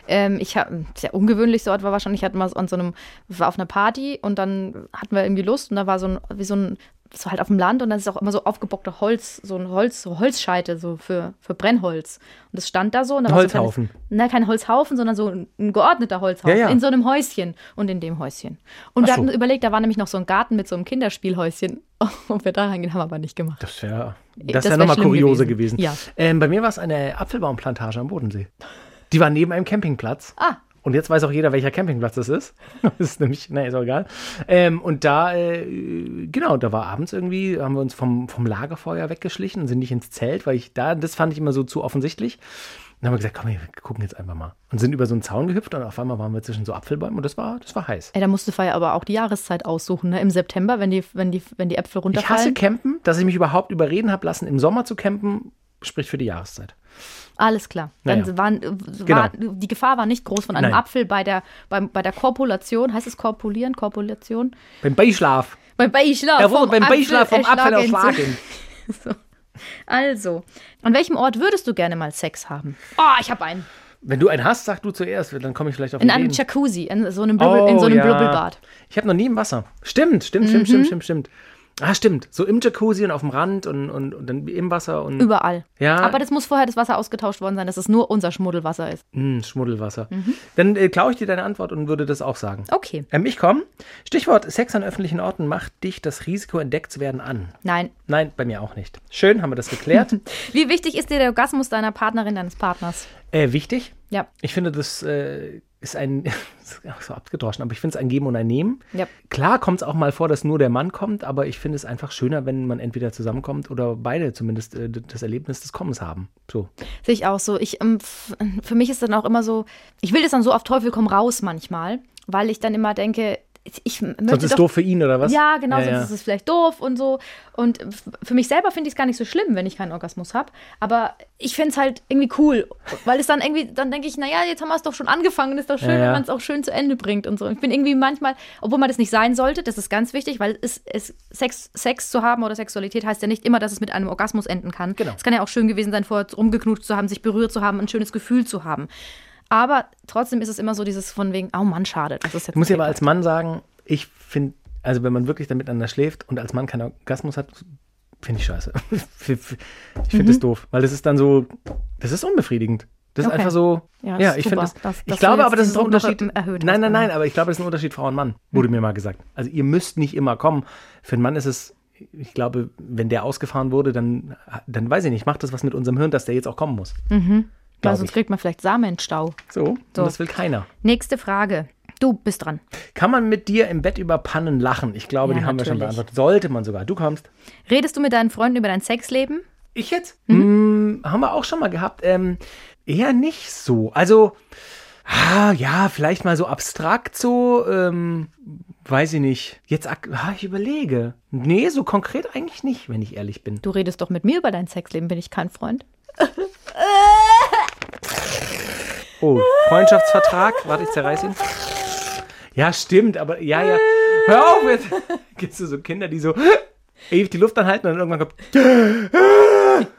Ähm, ich habe sehr ungewöhnlich dort war wahrscheinlich hatten wir an so einem war auf einer Party und dann hatten wir irgendwie Lust und da war so ein wie so ein so halt auf dem Land und dann ist auch immer so aufgebockter Holz so ein Holz so Holzscheite so für für Brennholz und das stand da so und da Ein war so Holzhaufen. kleines- nein kein Holzhaufen sondern so ein, ein geordneter Holzhaufen Ja, ja. in so einem Häuschen und in dem Häuschen und wir Ach so. hatten überlegt da war nämlich noch so ein Garten mit so einem Kinderspielhäuschen *laughs* ob wir da reingehen haben wir aber nicht gemacht Das wäre Das das wär nochmal kuriose gewesen. gewesen. Ja. Ähm, bei mir war es eine Apfelbaumplantage am Bodensee. Die war neben einem Campingplatz. ah Und jetzt weiß auch jeder, welcher Campingplatz das ist. *laughs* das ist nämlich, naja, ist auch egal. Ähm, und da, äh, genau, da war abends irgendwie, haben wir uns vom, vom Lagerfeuer weggeschlichen und sind nicht ins Zelt, weil ich da, das fand ich immer so zu offensichtlich. Dann haben wir gesagt, komm, wir gucken jetzt einfach mal. Und sind über so einen Zaun gehüpft und auf einmal waren wir zwischen so Apfelbäumen und das war, das war heiß. Ey, da musste Feier aber auch die Jahreszeit aussuchen, ne? Im September, wenn die, wenn die, wenn die Äpfel Ich runterfallen. hasse Campen, dass ich mich überhaupt überreden habe lassen, im Sommer zu campen, spricht für die Jahreszeit. Alles klar. Dann Naja. waren, war, die Gefahr war nicht groß von einem Nein. Apfel bei der, beim, bei der Korpulation. Heißt es Korpulieren? Korpulation? Beim Beischlaf. Beim Beischlaf. Er wurde beim Apfel Beischlaf vom Apfel erschlagen. *laughs* So. Also, an welchem Ort würdest du gerne mal Sex haben? Oh, ich habe einen. Wenn du einen hast, sag du zuerst, dann komme ich vielleicht auf In einem Ideen. Jacuzzi, in so einem, Blubbel, in so einem ja. Blubbelbad. Ich habe noch nie im Wasser. Stimmt, stimmt, stimmt, Mhm. stimmt, stimmt, stimmt. Ah, stimmt. So im Jacuzzi und auf dem Rand und, und, und dann im Wasser und Überall. Ja. Aber das muss vorher das Wasser ausgetauscht worden sein, dass es nur unser Schmuddelwasser ist. Mh, Schmuddelwasser. Mhm. Dann äh, klaue ich dir deine Antwort und würde das auch sagen. Okay. Ähm, ich komme. Stichwort Sex an öffentlichen Orten macht dich das Risiko, entdeckt zu werden, an. Nein. Nein, bei mir auch nicht. Schön, haben wir das geklärt. *laughs* Wie wichtig ist dir der Orgasmus deiner Partnerin, deines Partners? äh, wichtig. Ja. Ich finde, das äh, ist ein, *laughs* so abgedroschen, aber ich finde es ein Geben und ein Nehmen. Ja. Klar kommt es auch mal vor, dass nur der Mann kommt, aber ich finde es einfach schöner, wenn man entweder zusammenkommt oder beide zumindest äh, das Erlebnis des Kommens haben. So. Sehe ich auch so. Ich, ähm, für mich ist dann auch immer so, ich will das dann so auf Teufel komm raus manchmal, weil ich dann immer denke, ich möchte Sonst ist doch doof für ihn oder was? Ja, genau, Ja, sonst ja. ist es vielleicht doof und so. Und für mich selber finde ich es gar nicht so schlimm, wenn ich keinen Orgasmus habe. Aber ich finde es halt irgendwie cool, weil es dann irgendwie, dann denke ich, naja, jetzt haben wir es doch schon angefangen. Ist doch schön, ja. wenn man es auch schön zu Ende bringt und so. Ich bin irgendwie manchmal, obwohl man das nicht sein sollte, das ist ganz wichtig, weil es, es Sex, Sex zu haben oder Sexualität heißt ja nicht immer, dass es mit einem Orgasmus enden kann. Genau. Es kann ja auch schön gewesen sein, vorher rumgeknutscht zu haben, sich berührt zu haben, ein schönes Gefühl zu haben. Aber trotzdem ist es immer so dieses von wegen, oh Mann, schade. Das ist jetzt Ich muss ja aber als Mann sagen, ich finde, also wenn man wirklich dann miteinander schläft und als Mann keinen Orgasmus hat, finde ich scheiße. *laughs* ich finde das doof, weil das ist dann so, das ist unbefriedigend. Das ist Mhm. Okay. einfach so, Ja, ja, das ist ich finde das, dass- ich glaube aber, das ist ein Unterschied. erhöht Nein, nein, nein, aber ich glaube, das ist ein Unterschied Frau und Mann, wurde mir mal gesagt. Also ihr müsst nicht immer kommen. Für einen Mann ist es, ich glaube, wenn der ausgefahren wurde, dann, dann weiß ich nicht, macht das was mit unserem Hirn, dass der jetzt auch kommen muss. Weil sonst ich. kriegt man vielleicht Samenstau. So, So. das will keiner. Nächste Frage. Du bist dran. Kann man mit dir im Bett über Pannen lachen? Ich glaube, Ja, die haben wir schon natürlich. beantwortet. Sollte man sogar. Du kommst. Redest du mit deinen Freunden über dein Sexleben? Ich jetzt? Mm, haben wir auch schon mal gehabt. Ähm, eher nicht so. Also, ah, ja, vielleicht mal so abstrakt so. Ähm, weiß ich nicht. Jetzt, ah, ich überlege. Nee, so konkret eigentlich nicht, wenn ich ehrlich bin. Du redest doch mit mir über dein Sexleben, bin ich kein Freund. *laughs* Oh, Freundschaftsvertrag. Warte, ich zerreiß ihn. Ja, stimmt, aber ja, ja. Hör auf jetzt. Gibt's *laughs* so Kinder, die so ewig die Luft anhalten und dann irgendwann kommt. *laughs*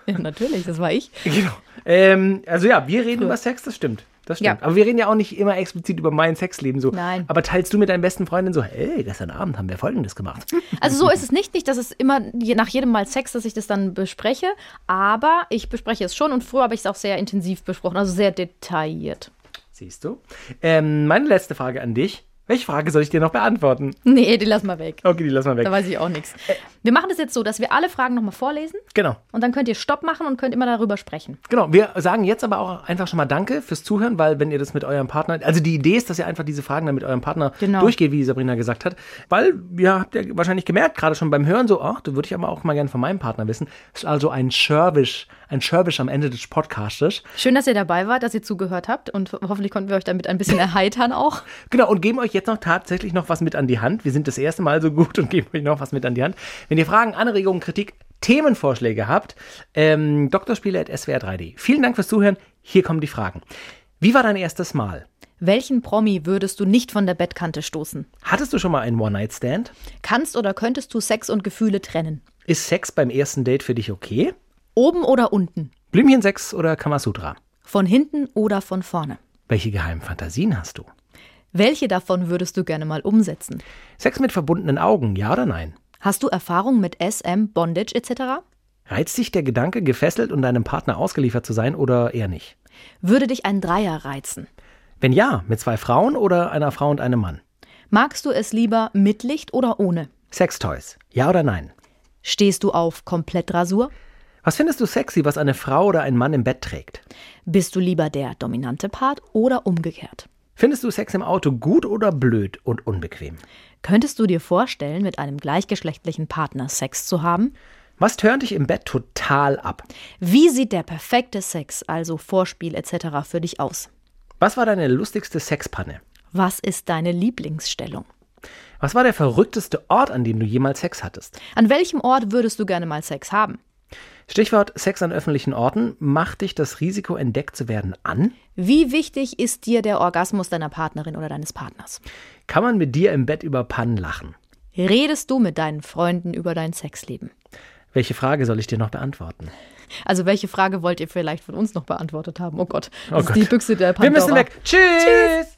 Ja, natürlich, das war ich. Genau. Ähm, also ja, wir reden über Sex, das stimmt. Das stimmt. Ja. Aber wir reden ja auch nicht immer explizit über mein Sexleben so. Nein. Aber teilst du mit deinen besten Freundinnen so, hey, gestern Abend haben wir Folgendes gemacht. *laughs* Also so ist es nicht, nicht, dass es immer je- nach jedem Mal Sex, dass ich das dann bespreche, aber ich bespreche es schon und früher habe ich es auch sehr intensiv besprochen, also sehr detailliert. Siehst du? Ähm, meine letzte Frage an dich. Welche Frage soll ich dir noch beantworten? Nee, die lass mal weg. Okay, die lassen wir weg. Da weiß ich auch nichts. Wir machen das jetzt so, dass wir alle Fragen nochmal vorlesen Genau. und dann könnt ihr Stopp machen und könnt immer darüber sprechen. Genau, wir sagen jetzt aber auch einfach schon mal Danke fürs Zuhören, weil wenn ihr das mit eurem Partner, also die Idee ist, dass ihr einfach diese Fragen dann mit eurem Partner Genau. durchgeht, wie Sabrina gesagt hat, weil ihr habt ja wahrscheinlich gemerkt, gerade schon beim Hören so, ach, da würde ich aber auch mal gerne von meinem Partner wissen. Ist also ein Service, ein Service am Ende des Podcastes. Schön, dass ihr dabei wart, dass ihr zugehört habt und ho- hoffentlich konnten wir euch damit ein bisschen *laughs* erheitern auch. Genau, und geben euch jetzt noch tatsächlich noch was mit an die Hand. Wir sind das erste Mal so gut und geben euch noch was mit an die Hand. Wenn ihr Fragen, Anregungen, Kritik, Themenvorschläge habt, ähm, drspiele.swr3d. Vielen Dank fürs Zuhören. Hier kommen die Fragen. Wie war dein erstes Mal? Welchen Promi würdest du nicht von der Bettkante stoßen? Hattest du schon mal einen One-Night-Stand? Kannst oder könntest du Sex und Gefühle trennen? Ist Sex beim ersten Date für dich okay? Oben oder unten? Blümchensex oder Kamasutra? Von hinten oder von vorne? Welche geheimen Fantasien hast du? Welche davon würdest du gerne mal umsetzen? Sex mit verbundenen Augen, ja oder nein? Hast du Erfahrung mit SM, Bondage etc.? Reizt dich der Gedanke, gefesselt und deinem Partner ausgeliefert zu sein oder eher nicht? Würde dich ein Dreier reizen? Wenn ja, mit zwei Frauen oder einer Frau und einem Mann? Magst du es lieber mit Licht oder ohne? Sextoys, ja oder nein? Stehst du auf Komplettrasur? Was findest du sexy, was eine Frau oder ein Mann im Bett trägt? Bist du lieber der dominante Part oder umgekehrt? Findest du Sex im Auto gut oder blöd und unbequem? Könntest du dir vorstellen, mit einem gleichgeschlechtlichen Partner Sex zu haben? Was tönt dich im Bett total ab? Wie sieht der perfekte Sex, also Vorspiel etc. für dich aus? Was war deine lustigste Sexpanne? Was ist deine Lieblingsstellung? Was war der verrückteste Ort, an dem du jemals Sex hattest? An welchem Ort würdest du gerne mal Sex haben? Stichwort Sex an öffentlichen Orten. Macht dich das Risiko, entdeckt zu werden, an? Wie wichtig ist dir der Orgasmus deiner Partnerin oder deines Partners? Kann man mit dir im Bett über Pannen lachen? Redest du mit deinen Freunden über dein Sexleben? Welche Frage soll ich dir noch beantworten? Also welche Frage wollt ihr vielleicht von uns noch beantwortet haben? Oh Gott, das Oh ist Gott. die Büchse der Wir Pandora. müssen weg. Tschüss.